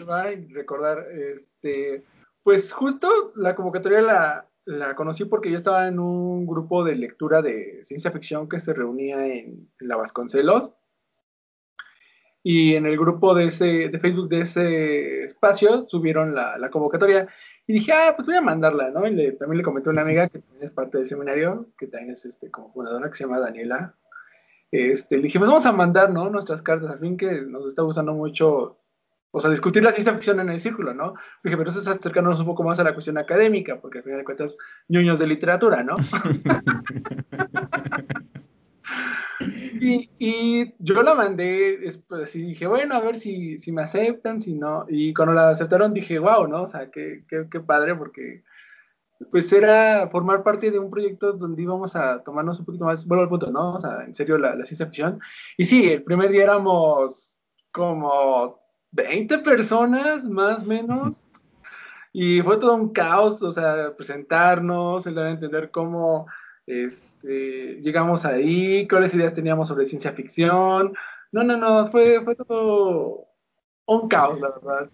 Ay recordar, este, pues justo la convocatoria la, la, conocí porque yo estaba en un grupo de lectura de ciencia ficción que se reunía en, la Vasconcelos. Y en el grupo de, ese, de Facebook de ese espacio subieron la, la convocatoria. Y dije, ah, pues voy a mandarla, ¿no? Y también le comenté a una amiga que también es parte del seminario, que también es este, como fundadora, que se llama Daniela este, le dije, pues vamos a mandar, ¿no? Nuestras cartas, al fin que nos está gustando mucho, o sea, discutir la ciencia ficción en el círculo, ¿no? dije, pero eso es acercarnos un poco más a la cuestión académica, porque al final de cuentas, ñoños de literatura, ¿no? Y, y, yo la mandé, después así dije, bueno, a ver si, si me aceptan, si no. Y cuando la aceptaron dije, wow, ¿no? O sea, qué, qué, qué padre, porque pues era formar parte de un proyecto donde íbamos a tomarnos un poquito más, bueno, al punto, ¿no? O sea, en serio, la, la ciencia ficción. Y sí, el primer día éramos como 20 personas, más o menos. Y fue todo un caos, o sea, presentarnos, el dar a entender cómo este, llegamos ahí, cuáles ideas teníamos sobre ciencia ficción. No, no, no, fue, fue todo un caos, la verdad.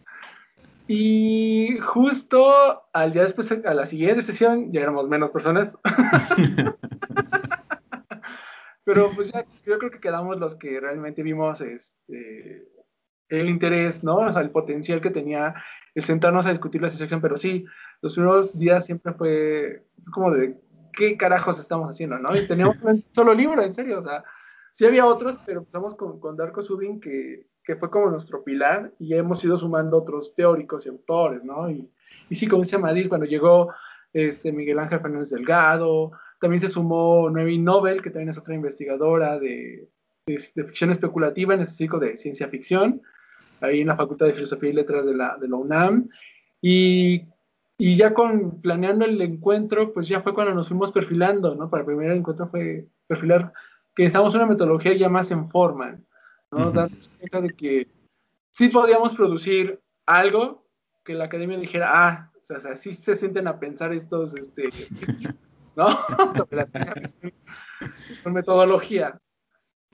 Y justo al día después, a la siguiente sesión, ya éramos menos personas. Pero pues ya yo creo que quedamos los que realmente vimos este, el interés, ¿no? O sea, el potencial que tenía el sentarnos a discutir la situación, pero sí, los primeros días siempre fue como de qué carajos estamos haciendo, ¿no? Y teníamos un solo libro, en serio, o sea, sí había otros, pero empezamos con, con Darko Subin, que, que fue como nuestro pilar, y ya hemos ido sumando otros teóricos y autores, ¿no? Y, y sí, como decía Madrid, cuando llegó este, Miguel Ángel Fernández Delgado, también se sumó Noemi Nobel, que también es otra investigadora de, de, de ficción especulativa, en específico de ciencia ficción, ahí en la Facultad de Filosofía y Letras de la, de la UNAM. Y, y, ya con planeando el encuentro, pues ya fue cuando nos fuimos perfilando, ¿no? Para el primer encuentro fue perfilar que estamos una metodología ya más en forma, ¿no? Darnos cuenta de que sí podíamos producir algo que la academia dijera, ah, o sea, sí se sienten a pensar estos, este, ¿no? Sobre la ciencia con metodología.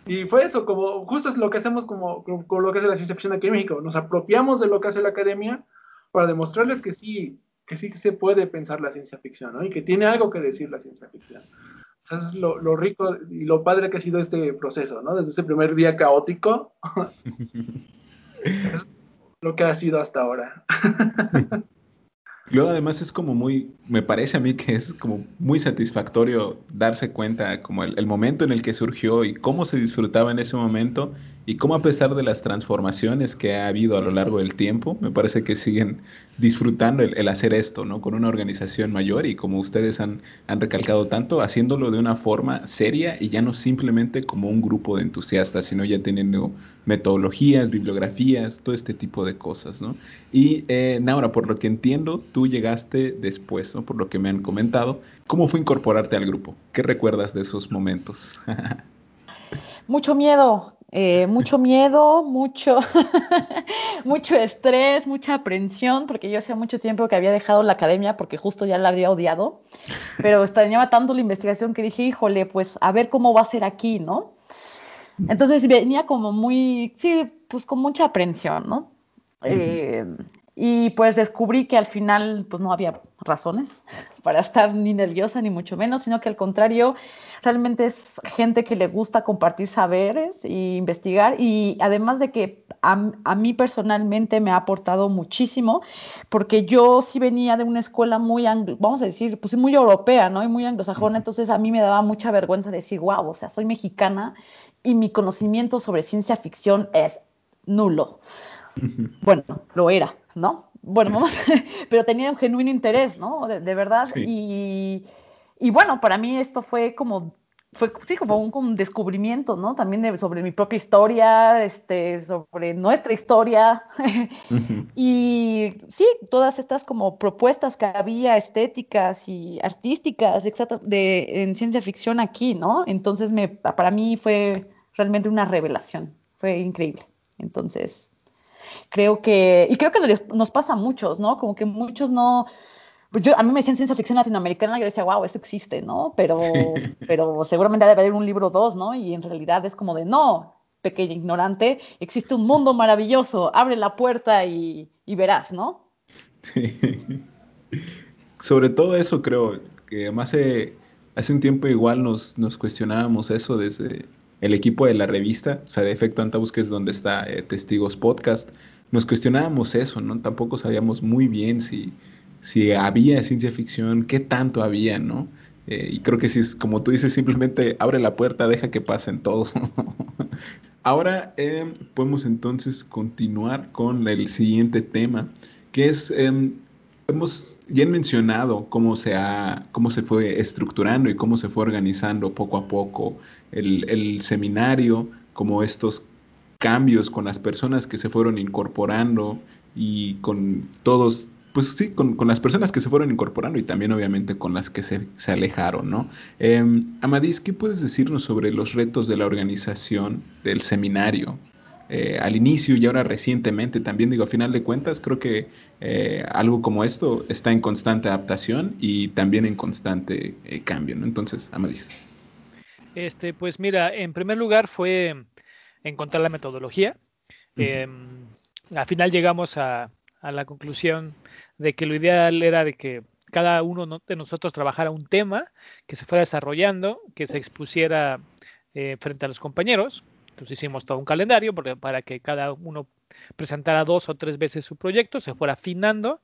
Y fue eso, como justo es lo que hacemos como, como, lo que hace la ciencia ficción aquí en México. Nos apropiamos de lo que hace la academia para demostrarles que sí, que sí se puede pensar la ciencia ficción, ¿no? Y que tiene algo que decir la ciencia ficción. O sea, eso es lo, lo rico y lo padre que ha sido este proceso, ¿no? Desde ese primer día caótico, es lo que ha sido hasta ahora. Luego además es como muy, me parece a mí que es como muy satisfactorio darse cuenta como el, el, momento en el que surgió y cómo se disfrutaba en ese momento y cómo a pesar de las transformaciones que ha habido a lo largo del tiempo, me parece que siguen disfrutando el, hacer esto, ¿no? Con una organización mayor y como ustedes han, han recalcado tanto, haciéndolo de una forma seria y ya no simplemente como un grupo de entusiastas, sino ya teniendo metodologías, bibliografías, todo este tipo de cosas, ¿no? Y eh, Naura, por lo que entiendo, tú llegaste después, ¿no? Por lo que me han comentado. ¿Cómo fue incorporarte al grupo? ¿Qué recuerdas de esos momentos? mucho miedo, eh, mucho miedo, mucho, mucho estrés, mucha aprensión, porque yo hacía mucho tiempo que había dejado la academia porque justo ya la había odiado, pero extrañaba tanto la investigación que dije, híjole, pues a ver cómo va a ser aquí, ¿no? Entonces venía como muy, sí, pues con mucha aprensión, ¿no? Uh -huh. eh, y pues descubrí que al final pues no había razones para estar ni nerviosa ni mucho menos, sino que al contrario, realmente es gente que le gusta compartir saberes e investigar y además de que a, a mí personalmente me ha aportado muchísimo, porque yo sí venía de una escuela muy, anglo, vamos a decir, pues muy europea, ¿no? Y muy anglosajona, entonces a mí me daba mucha vergüenza decir, wow, o sea, soy mexicana y mi conocimiento sobre ciencia ficción es nulo. Bueno, lo era, ¿no? Bueno, vamos, pero tenía un genuino interés, ¿no? De, de verdad. Sí. Y, y, bueno, para mí esto fue como, fue, sí, como un, como un descubrimiento, ¿no? También de, sobre mi propia historia, este, sobre nuestra historia. Uh -huh. y sí, todas estas como propuestas que había estéticas y artísticas de, en ciencia ficción aquí, ¿no? Entonces, me, para mí fue realmente una revelación. Fue increíble. Entonces, creo que, y creo que nos pasa a muchos, ¿no? Como que muchos no, yo, a mí me decían ciencia ficción latinoamericana, yo decía, wow, eso existe, ¿no? Pero, sí. pero seguramente debe haber un libro o dos, ¿no? Y en realidad es como de, no, pequeña ignorante, existe un mundo maravilloso, abre la puerta y, y verás, ¿no? Sí. Sobre todo eso creo, que además hace, hace un tiempo igual nos, nos cuestionábamos eso desde el equipo de la revista, o sea, de Efecto Antabus, que es donde está eh, Testigos Podcast, nos cuestionábamos eso, ¿no? Tampoco sabíamos muy bien si, si había ciencia ficción, qué tanto había, ¿no? Eh, y creo que si, como tú dices, simplemente abre la puerta, deja que pasen todos. Ahora eh, podemos entonces continuar con el siguiente tema, que es, eh, hemos bien mencionado cómo se, ha, cómo se fue estructurando y cómo se fue organizando poco a poco el, el seminario, como estos cambios con las personas que se fueron incorporando y con todos, pues sí, con, las personas que se fueron incorporando y también obviamente con las que se, alejaron, ¿no? Eh, Amadís, ¿qué puedes decirnos sobre los retos de la organización del seminario? Eh, al inicio y ahora recientemente también digo, a final de cuentas, creo que eh, algo como esto está en constante adaptación y también en constante eh, cambio, ¿no? Entonces, Amadís. Este, pues mira, en primer lugar fue encontrar la metodología. Em, al final llegamos a, la conclusión de que lo ideal era de que cada uno de nosotros trabajara un tema que se fuera desarrollando, que se expusiera frente a los compañeros, entonces hicimos todo un calendario para que cada uno presentara dos o tres veces su proyecto, se fuera afinando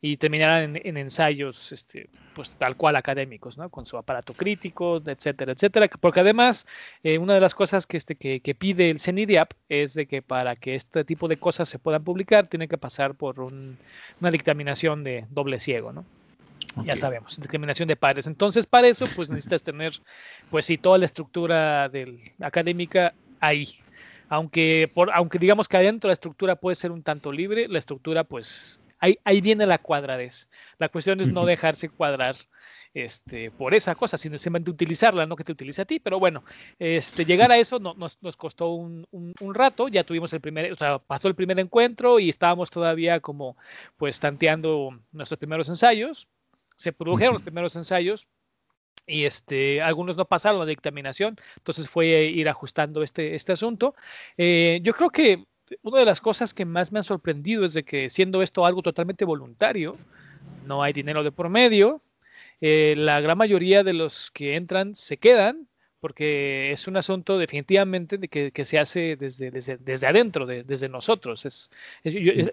y terminara en, ensayos, este, pues tal cual académicos, ¿no? Con su aparato crítico, etcétera, etcétera. Porque además, eh, una de las cosas que, este, que, pide el CENIDIAP es de que para que este tipo de cosas se puedan publicar, tiene que pasar por una dictaminación de doble ciego, ¿no? Ya sabemos, discriminación de padres. Entonces, para eso, pues necesitas tener, pues sí, toda la estructura del, académica ahí. Aunque, por, aunque digamos que adentro la estructura puede ser un tanto libre, la estructura pues ahí, ahí viene la cuadradez. La cuestión es no dejarse cuadrar este, por esa cosa, sino simplemente utilizarla, no que te utilice a ti. Pero bueno, este, llegar a eso no, nos, nos, costó un, un, rato, ya tuvimos el primer, o sea, pasó el primer encuentro y estábamos todavía como pues tanteando nuestros primeros ensayos. Se produjeron los primeros ensayos, y este, algunos no pasaron la dictaminación, entonces fue ir ajustando este, este asunto. Eh, yo creo que una de las cosas que más me han sorprendido es de que siendo esto algo totalmente voluntario, no hay dinero de por medio, eh, la gran mayoría de los que entran se quedan porque es un asunto definitivamente de que, se hace desde, desde, adentro, desde nosotros. Es,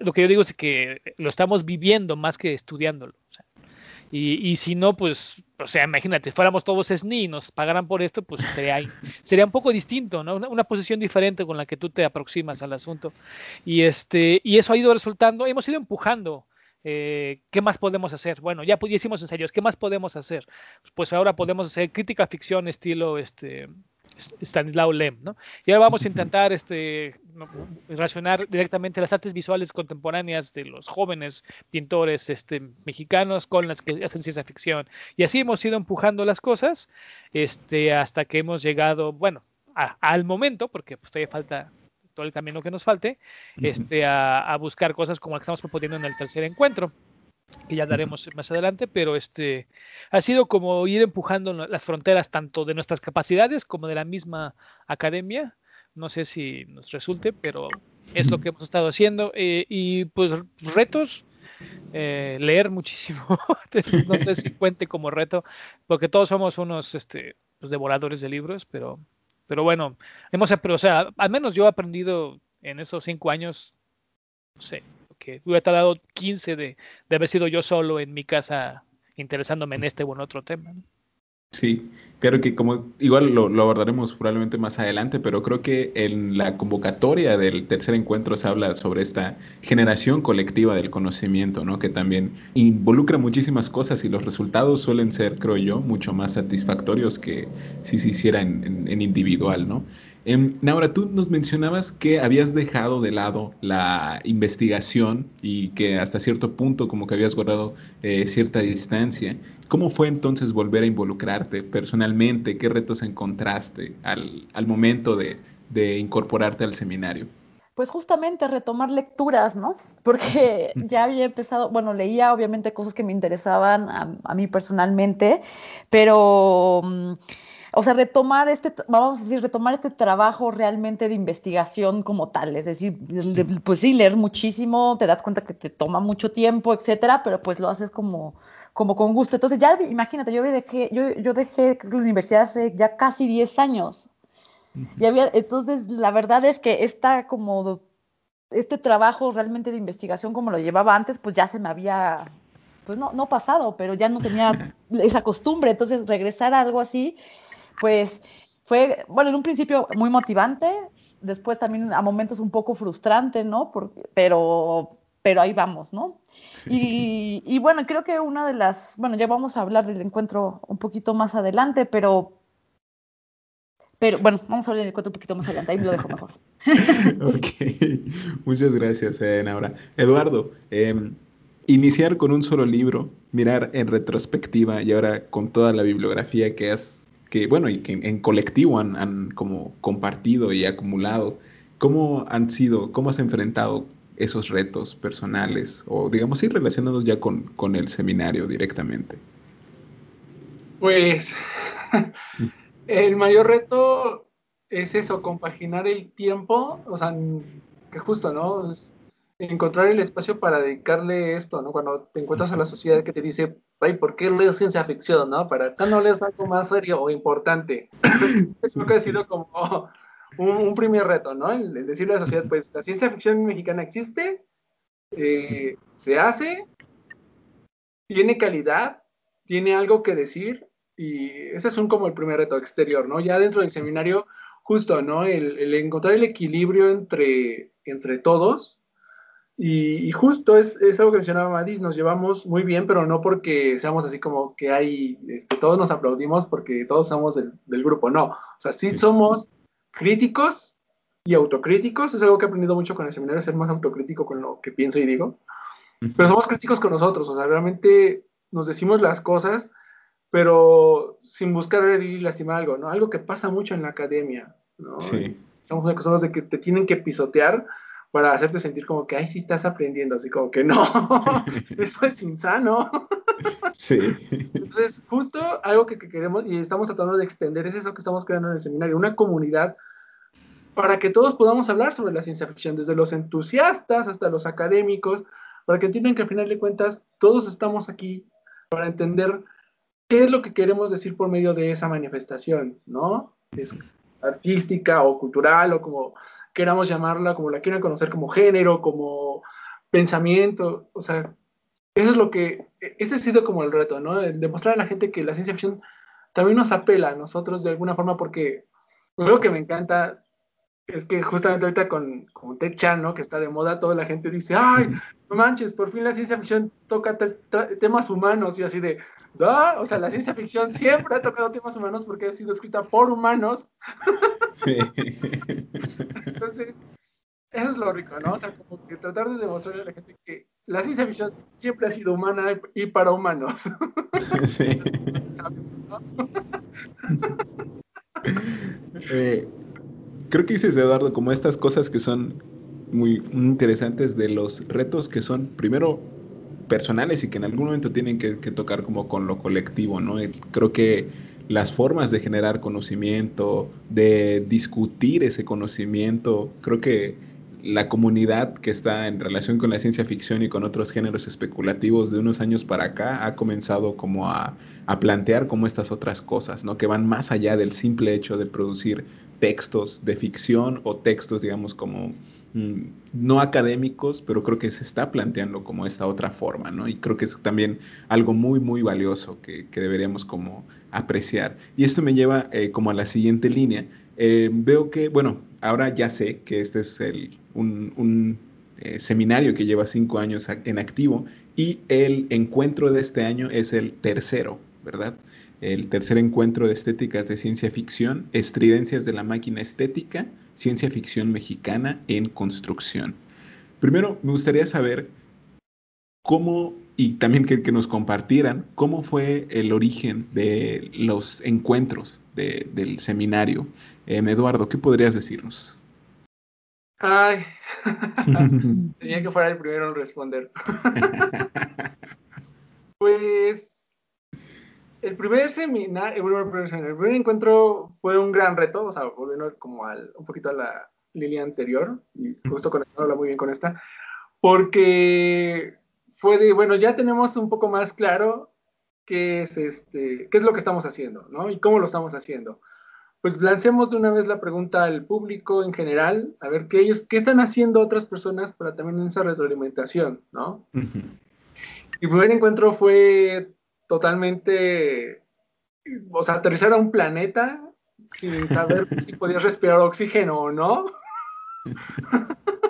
lo que yo digo es que lo estamos viviendo más que estudiándolo. Y, si no, pues, o sea, imagínate, fuéramos todos SNI y nos pagaran por esto, pues sería, sería un poco distinto, ¿no? Una, posición diferente con la que tú te aproximas al asunto. Y, este, y eso ha ido resultando, hemos ido empujando. Eh, ¿Qué más podemos hacer? Bueno, ya hicimos ensayos, ¿qué más podemos hacer? Pues ahora podemos hacer crítica ficción estilo este, Stanislao Lem, ¿no? Y ahora vamos a intentar este, relacionar directamente las artes visuales contemporáneas de los jóvenes pintores este, mexicanos con las que hacen ciencia ficción. Y así hemos ido empujando las cosas este, hasta que hemos llegado, bueno, al momento, porque pues, todavía falta todo el camino que nos falte, este, a, a buscar cosas como las que estamos proponiendo en el tercer encuentro que ya daremos más adelante, pero este ha sido como ir empujando las fronteras tanto de nuestras capacidades como de la misma academia. No sé si nos resulte, pero es lo que hemos estado haciendo. Eh, y pues retos, eh, leer muchísimo. no sé si cuente como reto, porque todos somos unos este, pues, devoradores de libros, pero, pero bueno, hemos, o sea, al menos yo he aprendido en esos cinco años, no sé, que hubiera tardado 15 de, de, haber sido yo solo en mi casa interesándome en este o en otro tema. Sí, creo que como igual lo, abordaremos probablemente más adelante, pero creo que en la convocatoria del tercer encuentro se habla sobre esta generación colectiva del conocimiento, ¿no? Que también involucra muchísimas cosas y los resultados suelen ser, creo yo, mucho más satisfactorios que si se hiciera en, en individual, ¿no? Eh, Naura, tú nos mencionabas que habías dejado de lado la investigación y que hasta cierto punto como que habías guardado eh, cierta distancia. ¿Cómo fue entonces volver a involucrarte personalmente? ¿Qué retos encontraste al, momento de, incorporarte al seminario? Pues justamente retomar lecturas, ¿no? Porque ya había empezado, bueno, leía obviamente cosas que me interesaban a, a mí personalmente, pero mm, o sea, retomar este, vamos a decir, retomar este trabajo realmente de investigación como tal, es decir, pues sí, leer muchísimo, te das cuenta que te toma mucho tiempo, etcétera, pero pues lo haces como, como con gusto. Entonces, ya imagínate, yo dejé, yo, yo dejé la universidad hace ya casi 10 años. Y había, entonces, la verdad es que esta como este trabajo realmente de investigación como lo llevaba antes, pues ya se me había, pues no, no pasado, pero ya no tenía esa costumbre. Entonces, regresar a algo así pues fue, bueno, en un principio muy motivante, después también a momentos un poco frustrante, ¿no? pero, pero ahí vamos, ¿no? Y, y, bueno, creo que una de las, bueno, ya vamos a hablar del encuentro un poquito más adelante, pero, pero bueno, vamos a hablar del encuentro un poquito más adelante, ahí lo dejo mejor. ok, muchas gracias, eh, Naura. Eduardo, eh, iniciar con un solo libro, mirar en retrospectiva y ahora con toda la bibliografía que has, que bueno, y que en colectivo han, han como compartido y acumulado, ¿cómo han sido, cómo has enfrentado esos retos personales o digamos sí relacionados ya con, con el seminario directamente? Pues el mayor reto es eso, compaginar el tiempo, o sea, que justo, ¿no? Es encontrar el espacio para dedicarle esto, ¿no? Cuando te encuentras a la sociedad que te dice, ay, ¿por qué lees ciencia ficción, no? Para acá no lees algo más serio o importante. Eso que ha sido como un, primer reto, ¿no? El, decirle a la sociedad, pues la ciencia ficción mexicana existe, eh, se hace, tiene calidad, tiene algo que decir, y ese es un como el primer reto exterior, ¿no? Ya dentro del seminario, justo, ¿no? El, encontrar el equilibrio entre, entre todos, y, justo es, es, algo que mencionaba Madis, nos llevamos muy bien, pero no porque seamos así como que hay, este, todos nos aplaudimos porque todos somos del, del, grupo, no. O sea, sí somos críticos y autocríticos. Es algo que he aprendido mucho con el seminario, ser más autocrítico con lo que pienso y digo. Pero somos críticos con nosotros, o sea, realmente nos decimos las cosas, pero sin buscar y lastimar algo, ¿no? Algo que pasa mucho en la academia, ¿no? Sí. Somos personas de que te tienen que pisotear para hacerte sentir como que, ay, sí estás aprendiendo, así como que no, eso es insano. Sí. Entonces, justo algo que, queremos y estamos tratando de extender es eso que estamos creando en el seminario, una comunidad para que todos podamos hablar sobre la ciencia ficción, desde los entusiastas hasta los académicos, para que entiendan que al final de cuentas todos estamos aquí para entender qué es lo que queremos decir por medio de esa manifestación, ¿no? Es artística o cultural o como queramos llamarla, como la quieran conocer, como género, como pensamiento, o sea, eso es lo que, ese ha sido como el reto, ¿no? demostrar a la gente que la ciencia ficción también nos apela a nosotros de alguna forma, porque lo que me encanta es que justamente ahorita con, con Tech Chan, ¿no? Que está de moda, toda la gente dice, ay, no manches, por fin la ciencia ficción toca temas humanos, y así de, o sea, la ciencia ficción siempre ha tocado temas humanos porque ha sido escrita por humanos. Entonces, eso es lo rico, ¿no? O sea, como que tratar de demostrarle a la gente que la ciencia ficción siempre ha sido humana y para humanos. Sí. eh, creo que dices, Eduardo, como estas cosas que son muy interesantes de los retos que son, primero, personales y que en algún momento tienen que, tocar como con lo colectivo, ¿no? creo que las formas de generar conocimiento, de discutir ese conocimiento, creo que la comunidad que está en relación con la ciencia ficción y con otros géneros especulativos de unos años para acá ha comenzado como a, a, plantear como estas otras cosas, ¿no? Que van más allá del simple hecho de producir textos de ficción o textos, digamos, como mm, no académicos, pero creo que se está planteando como esta otra forma, ¿no? Y creo que es también algo muy, muy valioso que, que deberíamos como apreciar. Y esto me lleva eh, como a la siguiente línea. Eh, veo que, bueno, ahora ya sé que este es el, un, un eh, seminario que lleva cinco años en activo y el encuentro de este año es el tercero, ¿verdad? el tercer encuentro de estéticas de ciencia ficción, Estridencias de la máquina estética, ciencia ficción mexicana en construcción. Primero, me gustaría saber cómo, y también que, nos compartieran, cómo fue el origen de los encuentros del seminario. Em, Eduardo, ¿qué podrías decirnos? Ay, tenía que fuera el primero en responder. pues el primer seminario, el primer, encuentro fue un gran reto, o sea, volviendo como al, un poquito a la línea anterior, y justo conectándola muy bien con esta, porque fue de, bueno, ya tenemos un poco más claro qué es, este, qué es lo que estamos haciendo, ¿no? Y cómo lo estamos haciendo. Pues lancemos de una vez la pregunta al público en general, a ver qué ellos, qué están haciendo otras personas para también esa retroalimentación, ¿no? El primer encuentro fue totalmente, o sea, aterrizar a un planeta sin saber si podías respirar oxígeno o no.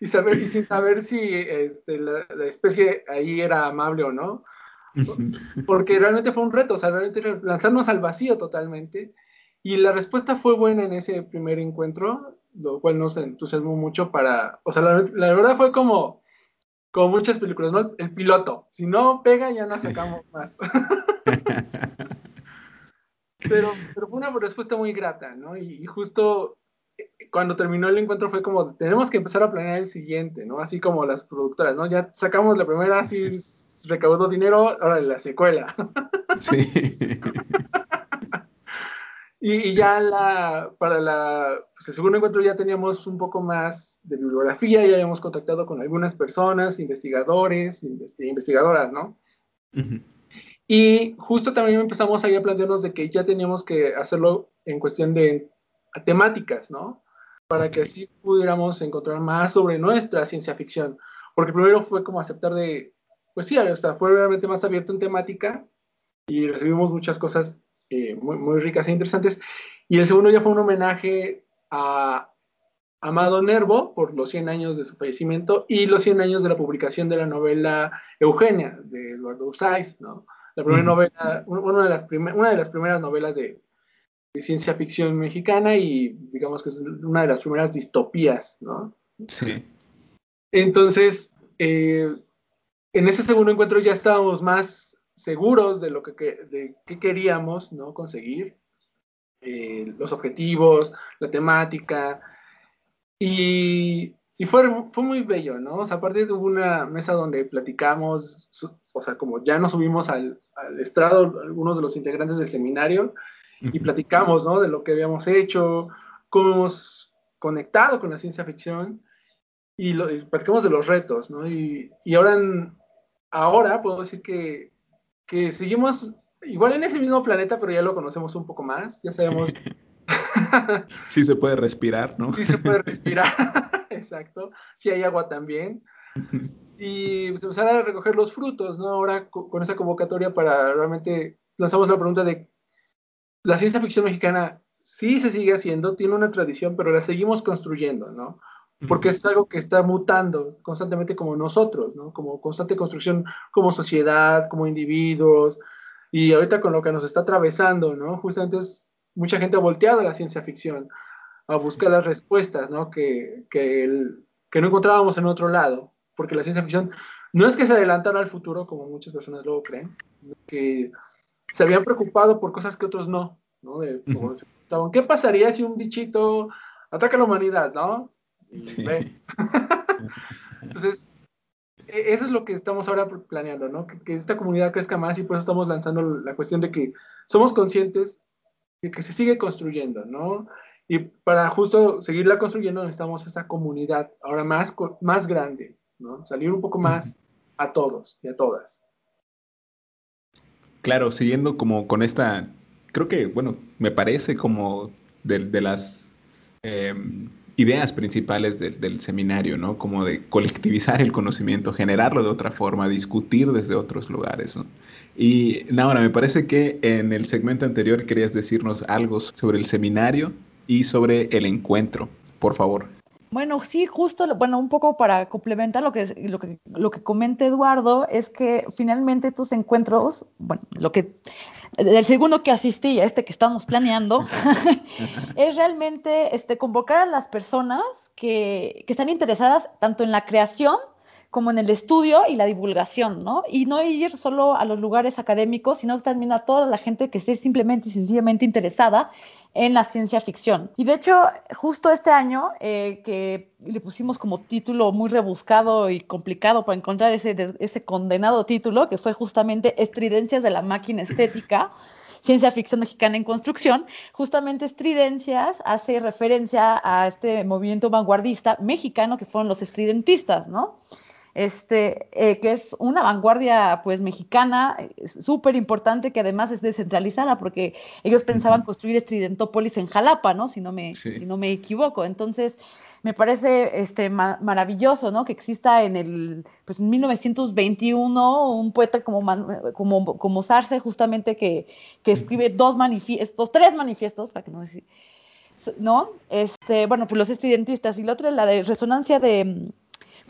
y, saber, y sin saber si este, la, especie ahí era amable o no. Porque realmente fue un reto, o sea, realmente lanzarnos al vacío totalmente. Y la respuesta fue buena en ese primer encuentro, lo cual nos entusiasmó mucho para, o sea, la, verdad fue como, como muchas películas, ¿no? El, piloto, si no pega ya no sacamos más. pero, pero fue una respuesta muy grata, ¿no? Y, justo eh, cuando terminó el encuentro fue como, tenemos que empezar a planear el siguiente, ¿no? Así como las productoras, ¿no? Ya sacamos la primera, así recaudó dinero, ahora la secuela. Sí. Y, ya la, para la, pues el segundo encuentro ya teníamos un poco más de bibliografía, ya habíamos contactado con algunas personas, investigadores, investigadoras, ¿no? Y justo también empezamos ahí a plantearnos de que ya teníamos que hacerlo en cuestión de temáticas, ¿no? Para que así pudiéramos encontrar más sobre nuestra ciencia ficción. Porque primero fue como aceptar de, pues sí, o sea, fue realmente más abierto en temática y recibimos muchas cosas eh, muy, muy, ricas e interesantes. Y el segundo ya fue un homenaje a Amado Nervo por los 100 años de su fallecimiento y los 100 años de la publicación de la novela Eugenia de Eduardo Usáiz, ¿no? La primera novela, una de, las una de las primeras novelas de, de, ciencia ficción mexicana y digamos que es una de las primeras distopías, ¿no? Sí. Entonces, eh, en ese segundo encuentro ya estábamos más seguros de lo que, de qué queríamos ¿no? conseguir, eh, los objetivos, la temática, y, y fue, fue, muy bello, ¿no? O sea, aparte de una mesa donde platicamos, o sea, como ya nos subimos al, al estrado algunos de los integrantes del seminario y platicamos, ¿no? De lo que habíamos hecho, cómo hemos conectado con la ciencia ficción y, lo, platicamos de los retos, ¿no? Y, y ahora, ahora puedo decir que que seguimos igual en ese mismo planeta, pero ya lo conocemos un poco más, ya sabemos. sí se puede respirar, ¿no? sí se puede respirar, exacto. Sí hay agua también. Y pues, empezar a recoger los frutos, ¿no? Ahora con esa convocatoria para realmente lanzamos la pregunta de la ciencia ficción mexicana sí se sigue haciendo, tiene una tradición, pero la seguimos construyendo, ¿no? porque es algo que está mutando constantemente como nosotros, ¿no? Como constante construcción como sociedad, como individuos, y ahorita con lo que nos está atravesando, ¿no? Justamente es, mucha gente ha volteado a la ciencia ficción, a buscar las respuestas, ¿no? Que, que, el, que no encontrábamos en otro lado, porque la ciencia ficción no es que se adelantara al futuro, como muchas personas luego creen, que se habían preocupado por cosas que otros no, ¿no? De, ¿Qué pasaría si un bichito ataca a la humanidad, ¿no? Entonces, e, eso es lo que estamos ahora planeando, ¿no? Que, esta comunidad crezca más y por eso estamos lanzando la cuestión de que somos conscientes de que se sigue construyendo, ¿no? Y para justo seguirla construyendo necesitamos esa comunidad ahora más, más grande, ¿no? Salir un poco más a todos y a todas. Claro, siguiendo como con esta, creo que, bueno, me parece como de, las em, ideas principales del seminario, ¿no? Como de colectivizar el conocimiento, generarlo de otra forma, discutir desde otros lugares, ¿no? Y ahora me parece que en el segmento anterior querías decirnos algo sobre el seminario y sobre el encuentro, por favor. Bueno, sí, justo, bueno, un poco para complementar lo que, lo que, lo que comenta Eduardo, es que finalmente estos encuentros, bueno, lo que el segundo que asistí, a este que estamos planeando, es realmente este, convocar a las personas que, que están interesadas tanto en la creación como en el estudio y la divulgación, ¿no? Y no ir solo a los lugares académicos, sino también a toda la gente que esté simplemente y sencillamente interesada en la ciencia ficción. Y de hecho, justo este año, eh, que le pusimos como título muy rebuscado y complicado para encontrar ese, ese condenado título, que fue justamente Estridencias de la máquina estética. Ciencia ficción mexicana en construcción, justamente Estridencias hace referencia a este movimiento vanguardista mexicano que fueron los estridentistas, ¿no? Este, eh, que es una vanguardia pues mexicana súper importante que además es descentralizada porque ellos pensaban construir Estridentópolis en Jalapa, ¿no? Si no me, si no me equivoco. Entonces, me parece este, maravilloso, ¿no? Que exista en el, pues en 1921 un poeta como, como, como Sarce justamente que, que escribe dos manifiestos, tres manifiestos, para que no decir, ¿no? Este, bueno, pues los estudiantistas y la otra, la de resonancia de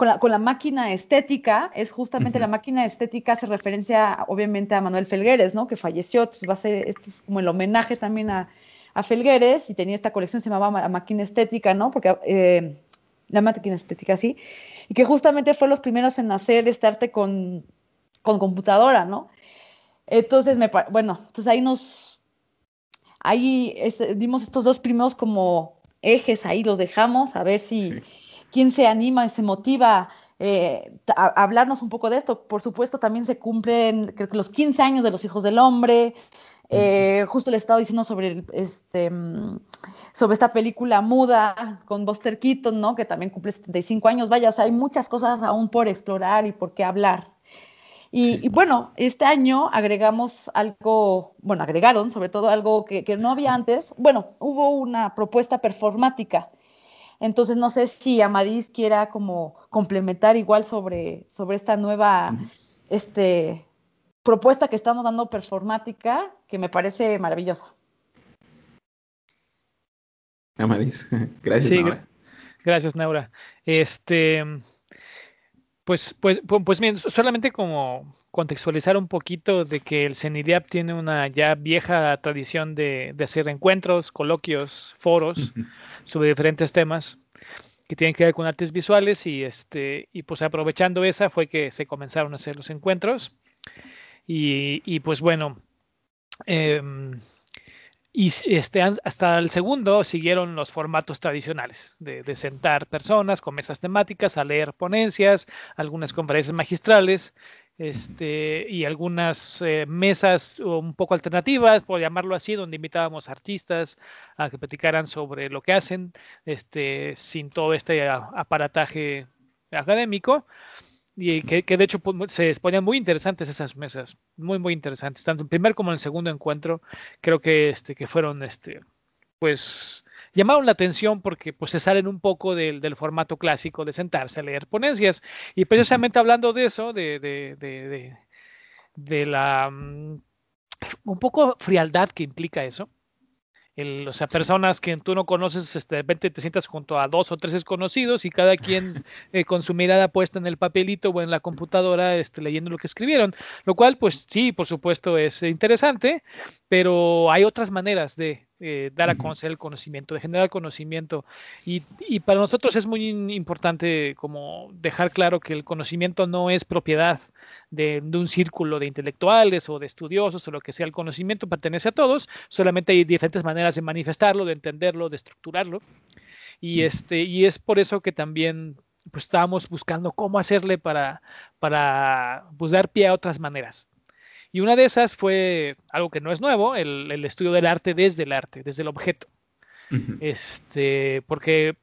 con la, con la máquina estética, es justamente la máquina estética, hace referencia obviamente a Manuel Felgueres, ¿no? Que falleció, entonces va a ser, este es como el homenaje también a, a Felgueres y tenía esta colección, se llamaba Máquina Estética, ¿no? Porque eh, la máquina estética, sí, y que justamente fue los primeros en hacer este arte con, con computadora, ¿no? Entonces, me, bueno, entonces ahí nos, ahí dimos estos dos primeros como ejes, ahí los dejamos, a ver si quién se anima y se motiva eh, a, hablarnos un poco de esto. Por supuesto, también se cumplen, creo que los 15 años de los hijos del hombre. Eh, justo le estaba diciendo sobre, este, mm, sobre esta película muda con Buster Keaton, ¿no? Que también cumple 75 años. Vaya, o sea, hay muchas cosas aún por explorar y por qué hablar. Y, bueno, este año agregamos algo, bueno, agregaron sobre todo algo que, no había antes. Bueno, hubo una propuesta performática. Entonces, no sé si Amadís quiera como complementar igual sobre, sobre esta nueva este, propuesta que estamos dando performática, que me parece maravillosa. Amadís, gracias. gracias, Naura. Este, pues, pues, pues bien, solamente como contextualizar un poquito de que el CENIDIAP tiene una ya vieja tradición de, hacer encuentros, coloquios, foros sobre diferentes temas que tienen que ver con artes visuales y este y pues aprovechando esa fue que se comenzaron a hacer los encuentros. Y, y pues bueno eh, y este, hasta el segundo siguieron los formatos tradicionales de, sentar personas con mesas temáticas a leer ponencias, algunas conferencias magistrales este, y algunas eh, mesas un poco alternativas, por llamarlo así, donde invitábamos artistas a que platicaran sobre lo que hacen este, sin todo este aparataje académico y que, de hecho se ponían muy interesantes esas mesas, muy, muy interesantes, tanto en el primer como en el segundo encuentro, creo que, este, que fueron, este, pues, llamaron la atención porque pues se salen un poco del, del formato clásico de sentarse a leer ponencias, y precisamente hablando de eso, de, de, de, de la, mm, un poco frialdad que implica eso, o sea, personas que tú no conoces, este, de repente te sientas junto a dos o tres desconocidos y cada quien eh, con su mirada puesta en el papelito o en la computadora este, leyendo lo que escribieron, lo cual pues sí, por supuesto es interesante, pero hay otras maneras de, eh, dar a conocer el conocimiento, de generar conocimiento. Y, y, para nosotros es muy importante como dejar claro que el conocimiento no es propiedad de, de, un círculo de intelectuales o de estudiosos o lo que sea. El conocimiento pertenece a todos, solamente hay diferentes maneras de manifestarlo, de entenderlo, de estructurarlo. Y, este, y es por eso que también pues, estábamos buscando cómo hacerle para, para pues, dar pie a otras maneras. Y una de esas fue algo que no es nuevo, el, el estudio del arte desde el arte, desde el objeto. Este, porque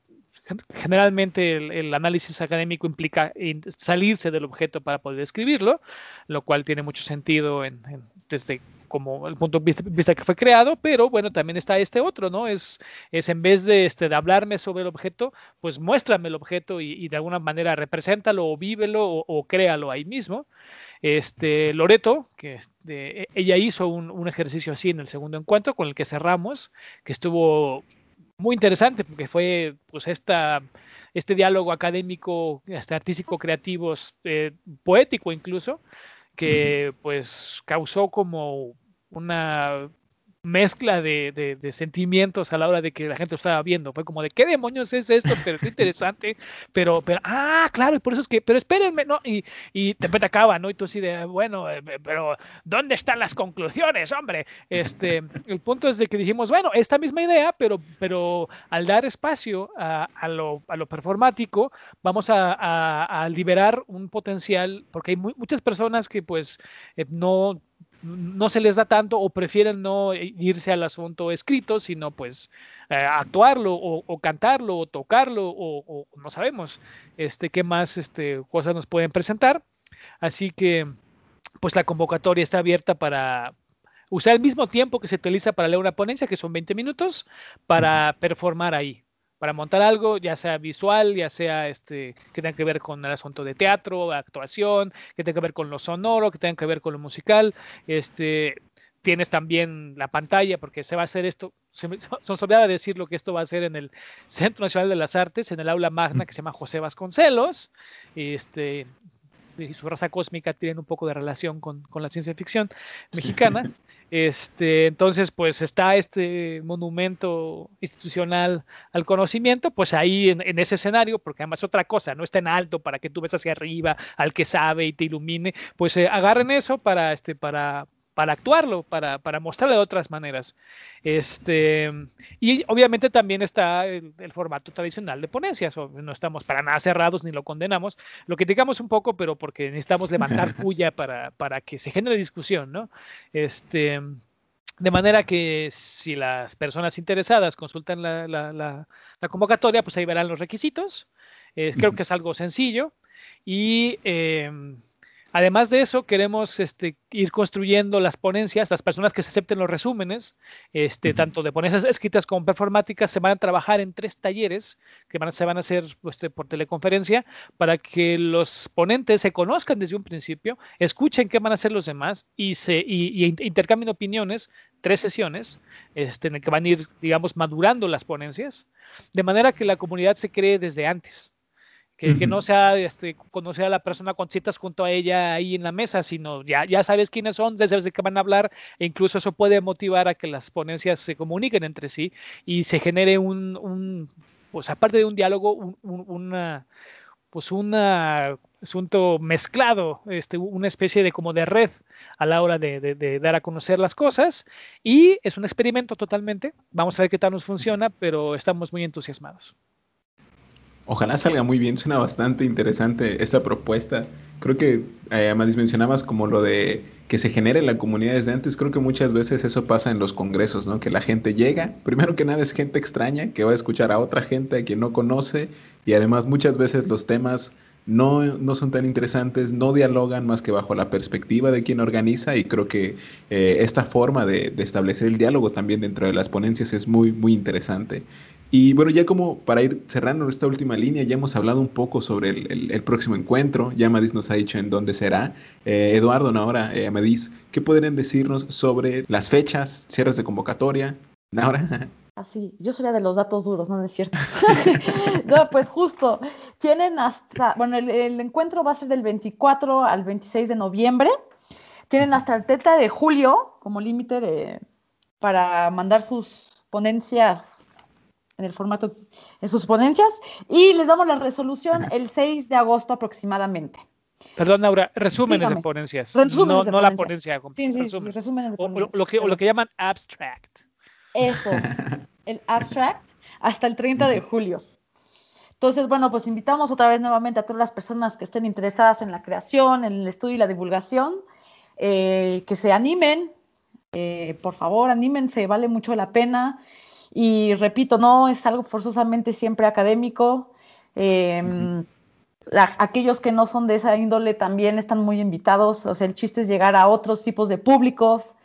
generalmente el, análisis académico implica salirse del objeto para poder escribirlo, lo cual tiene mucho sentido en, desde como el punto de vista, que fue creado, pero bueno, también está este otro, ¿no? Es, es en vez de, este, de hablarme sobre el objeto, pues muéstrame el objeto y, de alguna manera represéntalo o vívelo o, créalo ahí mismo. Este, Loreto, que este, ella hizo un, un ejercicio así en el segundo encuentro con el que cerramos, que estuvo muy interesante porque fue pues esta, este diálogo académico, este artístico, creativo, eh, poético incluso, que pues causó como una mezcla de, sentimientos a la hora de que la gente lo estaba viendo. Fue como de, ¿qué demonios es esto? Pero qué interesante. Pero, pero, ah, claro, y por eso es que, pero espérenme, ¿no? Y, y te, te acaba, ¿no? Y tú así de, bueno, eh, pero ¿dónde están las conclusiones, hombre? Este, el punto es de que dijimos, bueno, esta misma idea, pero, pero al dar espacio a, a, lo, a lo, performático, vamos a, a, liberar un potencial, porque hay muchas personas que pues eh, no no se les da tanto o prefieren no irse al asunto escrito, sino pues eh, actuarlo o, cantarlo o tocarlo o, no sabemos este, qué más este, cosas nos pueden presentar. Así que pues la convocatoria está abierta para usar el mismo tiempo que se utiliza para leer una ponencia, que son 20 minutos, para performar ahí para montar algo, ya sea visual, ya sea este, que tenga que ver con el asunto de teatro, actuación, que tenga que ver con lo sonoro, que tenga que ver con lo musical. Este, tienes también la pantalla, porque se va a hacer esto, se me, se olvidaba decir lo que esto va a ser en el Centro Nacional de las Artes, en el aula magna que se llama José Vasconcelos. Este, y su raza cósmica tienen un poco de relación con, con la ciencia ficción mexicana. Este, entonces, pues está este monumento institucional al conocimiento, pues ahí en, en, ese escenario, porque además otra cosa, no está en alto para que tú ves hacia arriba al que sabe y te ilumine, pues eh, agarren eso para, este, para, para actuarlo, para, para mostrarlo de otras maneras. Este, y obviamente también está el, el, formato tradicional de ponencias, no estamos para nada cerrados ni lo condenamos, lo criticamos un poco, pero porque necesitamos levantar puya para, para que se genere discusión, ¿no? Este, de manera que si las personas interesadas consultan la, la, la, la convocatoria, pues ahí verán los requisitos. Eh, creo que es algo sencillo. Y eh, Además de eso, queremos este, ir construyendo las ponencias, las personas que se acepten los resúmenes, este, uh -huh. tanto de ponencias escritas como performáticas, se van a trabajar en tres talleres que van, se van a hacer pues, por teleconferencia para que los ponentes se conozcan desde un principio, escuchen qué van a hacer los demás y, se, y, y intercambien opiniones, tres sesiones, este, en el que van a ir, digamos, madurando las ponencias, de manera que la comunidad se cree desde antes. Que, que, no sea este, conocer a la persona con citas junto a ella ahí en la mesa, sino ya, ya sabes quiénes son, ya sabes de qué van a hablar, e incluso eso puede motivar a que las ponencias se comuniquen entre sí y se genere un, un pues aparte de un diálogo, un, un, una, pues un asunto mezclado, este, una especie de como de red a la hora de, de, de, dar a conocer las cosas y es un experimento totalmente, vamos a ver qué tal nos funciona, pero estamos muy entusiasmados. Ojalá salga muy bien, suena bastante interesante esta propuesta. Creo que, eh, mencionabas como lo de que se genere la comunidad desde antes. Creo que muchas veces eso pasa en los congresos, ¿no? Que la gente llega, primero que nada es gente extraña que va a escuchar a otra gente a quien no conoce y además muchas veces los temas no, no son tan interesantes, no dialogan más que bajo la perspectiva de quien organiza y creo que eh, esta forma de, de, establecer el diálogo también dentro de las ponencias es muy, muy interesante. Y bueno, ya como para ir cerrando esta última línea, ya hemos hablado un poco sobre el, el, próximo encuentro, ya Amadís nos ha dicho en dónde será. Eh, Eduardo, ahora, eh, Amadís, ¿qué podrían decirnos sobre las fechas, cierres de convocatoria? Ahora. Así, yo sería de los datos duros, no, no es cierto. no, pues justo, tienen hasta, bueno, el, el, encuentro va a ser del 24 al 26 de noviembre, tienen hasta el 30 de julio como límite de, para mandar sus ponencias en el formato, en sus ponencias, y les damos la resolución el 6 de agosto aproximadamente. Perdón, Laura, resúmenes Dígame. de ponencias. Resúmenes no, de no ponencia. la ponencia. Sí, sí, resúmenes. Sí, resúmenes de ponencia. O, lo, que, o lo que llaman abstract. Eso, el abstract, hasta el 30 de julio. Entonces, bueno, pues invitamos otra vez nuevamente a todas las personas que estén interesadas en la creación, en el estudio y la divulgación, eh, que se animen, eh, por favor, anímense, vale mucho la pena. Y repito, no es algo forzosamente siempre académico. Eh, uh -huh. la, aquellos que no son de esa índole también están muy invitados. O sea, el chiste es llegar a otros tipos de públicos,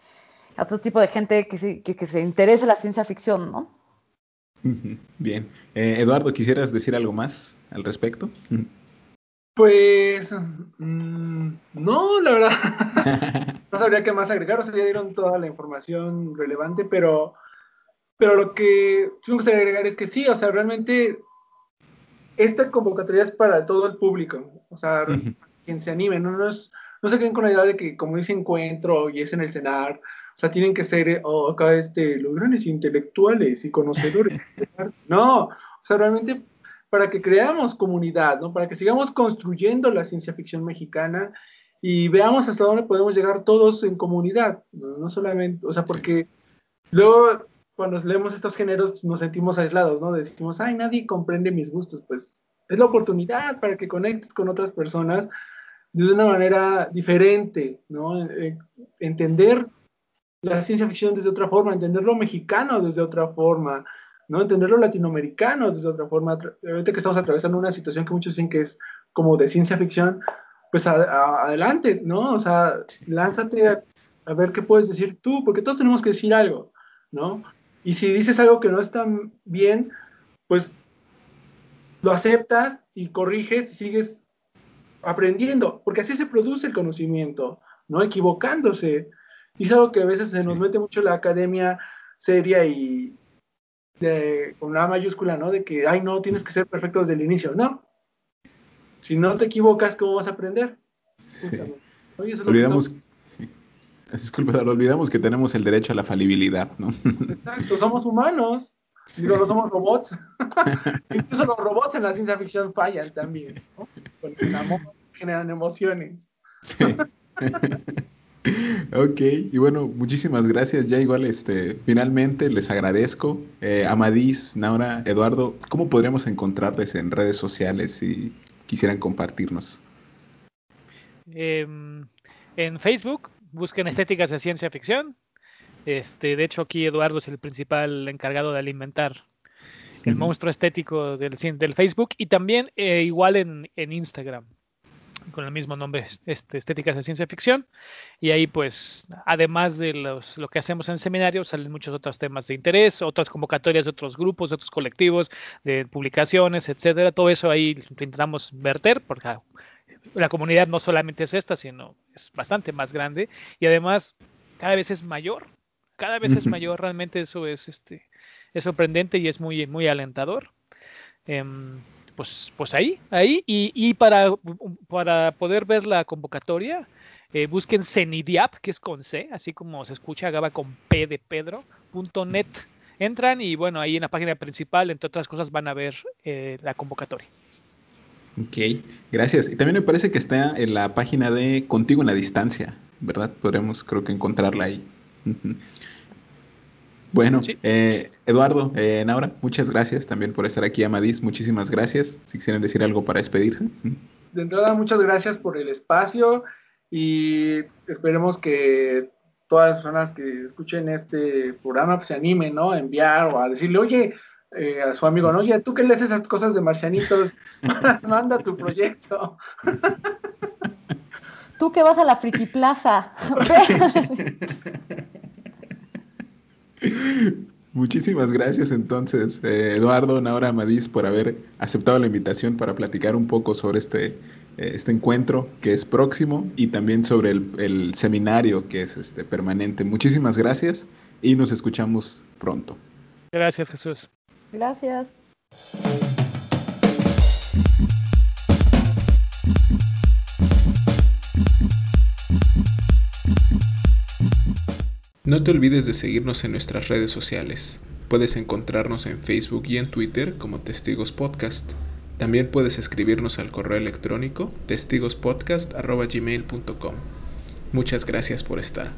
a otro tipo de gente que se, que, que se interese en la ciencia ficción, ¿no? Bien. Eh, Eduardo, ¿quisieras decir algo más al respecto? Pues mmm, no, la verdad. no sabría qué más agregar, o sea, ya dieron toda la información relevante, pero pero lo que sí me gustaría agregar es que sí, o sea, realmente esta convocatoria es para todo el público, o sea, uh -huh. quien se anime, no, no, es, no se queden con la idea de que como dice encuentro y es en el cenar, o sea, tienen que ser oh, acá este, los grandes intelectuales y conocedores. no, o sea, realmente para que creamos comunidad, ¿no? Para que sigamos construyendo la ciencia ficción mexicana y veamos hasta dónde podemos llegar todos en comunidad, no, no solamente, o sea, porque luego cuando leemos estos géneros nos sentimos aislados, ¿no? Decimos, ay, nadie comprende mis gustos. Pues es la oportunidad para que conectes con otras personas de una manera diferente, ¿no? Eh, entender la ciencia ficción desde otra forma, entender lo mexicano desde otra forma, ¿no? Entender lo latinoamericano desde otra forma. Ahorita que estamos atravesando una situación que muchos dicen que es como de ciencia ficción, pues a, a, adelante, ¿no? O sea, lánzate a, a ver qué puedes decir tú, porque todos tenemos que decir algo, ¿no? Y si dices algo que no está bien, pues lo aceptas y corriges y sigues aprendiendo, porque así se produce el conocimiento, no equivocándose. Y es algo que a veces se nos mete mucho la academia seria y, de, con una mayúscula, ¿no? De que, ay, no, tienes que ser perfecto desde el inicio. No. Si no te equivocas, ¿cómo vas a aprender? Sí. olvidamos, disculpe, olvidamos que tenemos el derecho a la falibilidad, ¿no? Exacto, somos humanos. Digo, no somos robots. Incluso los robots en la ciencia ficción fallan también, ¿no? Porque el amor generan emociones. Ok, y bueno, muchísimas gracias. Ya igual, este, finalmente les agradezco. Eh, Amadís, Naura, Eduardo, ¿cómo podríamos encontrarles en redes sociales si quisieran compartirnos? Em, en Facebook, busquen Estéticas de Ciencia Ficción. Este, de hecho, aquí Eduardo es el principal encargado de alimentar el monstruo estético del, del, Facebook y también eh, igual en, en Instagram con el mismo nombre, este, Estéticas de Ciencia Ficción. Y ahí, pues, además de los, lo que hacemos en seminarios, salen muchos otros temas de interés, otras convocatorias de otros grupos, de otros colectivos, de publicaciones, etcétera. Todo eso ahí intentamos verter, porque ah, la comunidad no solamente es esta, sino es bastante más grande. Y además, cada vez es mayor. Cada vez es mayor. Realmente eso es, este, es sorprendente y es muy, muy alentador. Em, pues, pues ahí, ahí. Y, para, para poder ver la convocatoria, eh, busquen Cenidiap, que es con C, así como se escucha, Gaba con P de Pedro, punto net. Entran y bueno, ahí en la página principal, entre otras cosas, van a ver eh, la convocatoria. Ok, gracias. Y también me parece que está en la página de Contigo en la Distancia, ¿verdad? Podremos, creo que encontrarla ahí. Bueno, eh, Eduardo, eh, Naura, muchas gracias también por estar aquí, Amadís, muchísimas gracias. Si quisieran decir algo para despedirse. De entrada, muchas gracias por el espacio y esperemos que todas las personas que escuchen este programa pues, se animen, ¿no? A enviar o a decirle, oye, eh, a su amigo, ¿no? oye, tú qué lees esas cosas de marcianitos, manda tu proyecto. Tú que vas a la Friki Plaza. Muchísimas gracias entonces, eh, Eduardo, Naura Amadís, por haber aceptado la invitación para platicar un poco sobre este, eh, este encuentro que es próximo y también sobre el, seminario que es este, permanente. Muchísimas gracias y nos escuchamos pronto. Gracias, Jesús. Gracias. No te olvides de seguirnos en nuestras redes sociales. Puedes encontrarnos en Facebook y en Twitter como Testigos Podcast. También puedes escribirnos al correo electrónico testigospodcast.gmail.com. Muchas gracias por estar.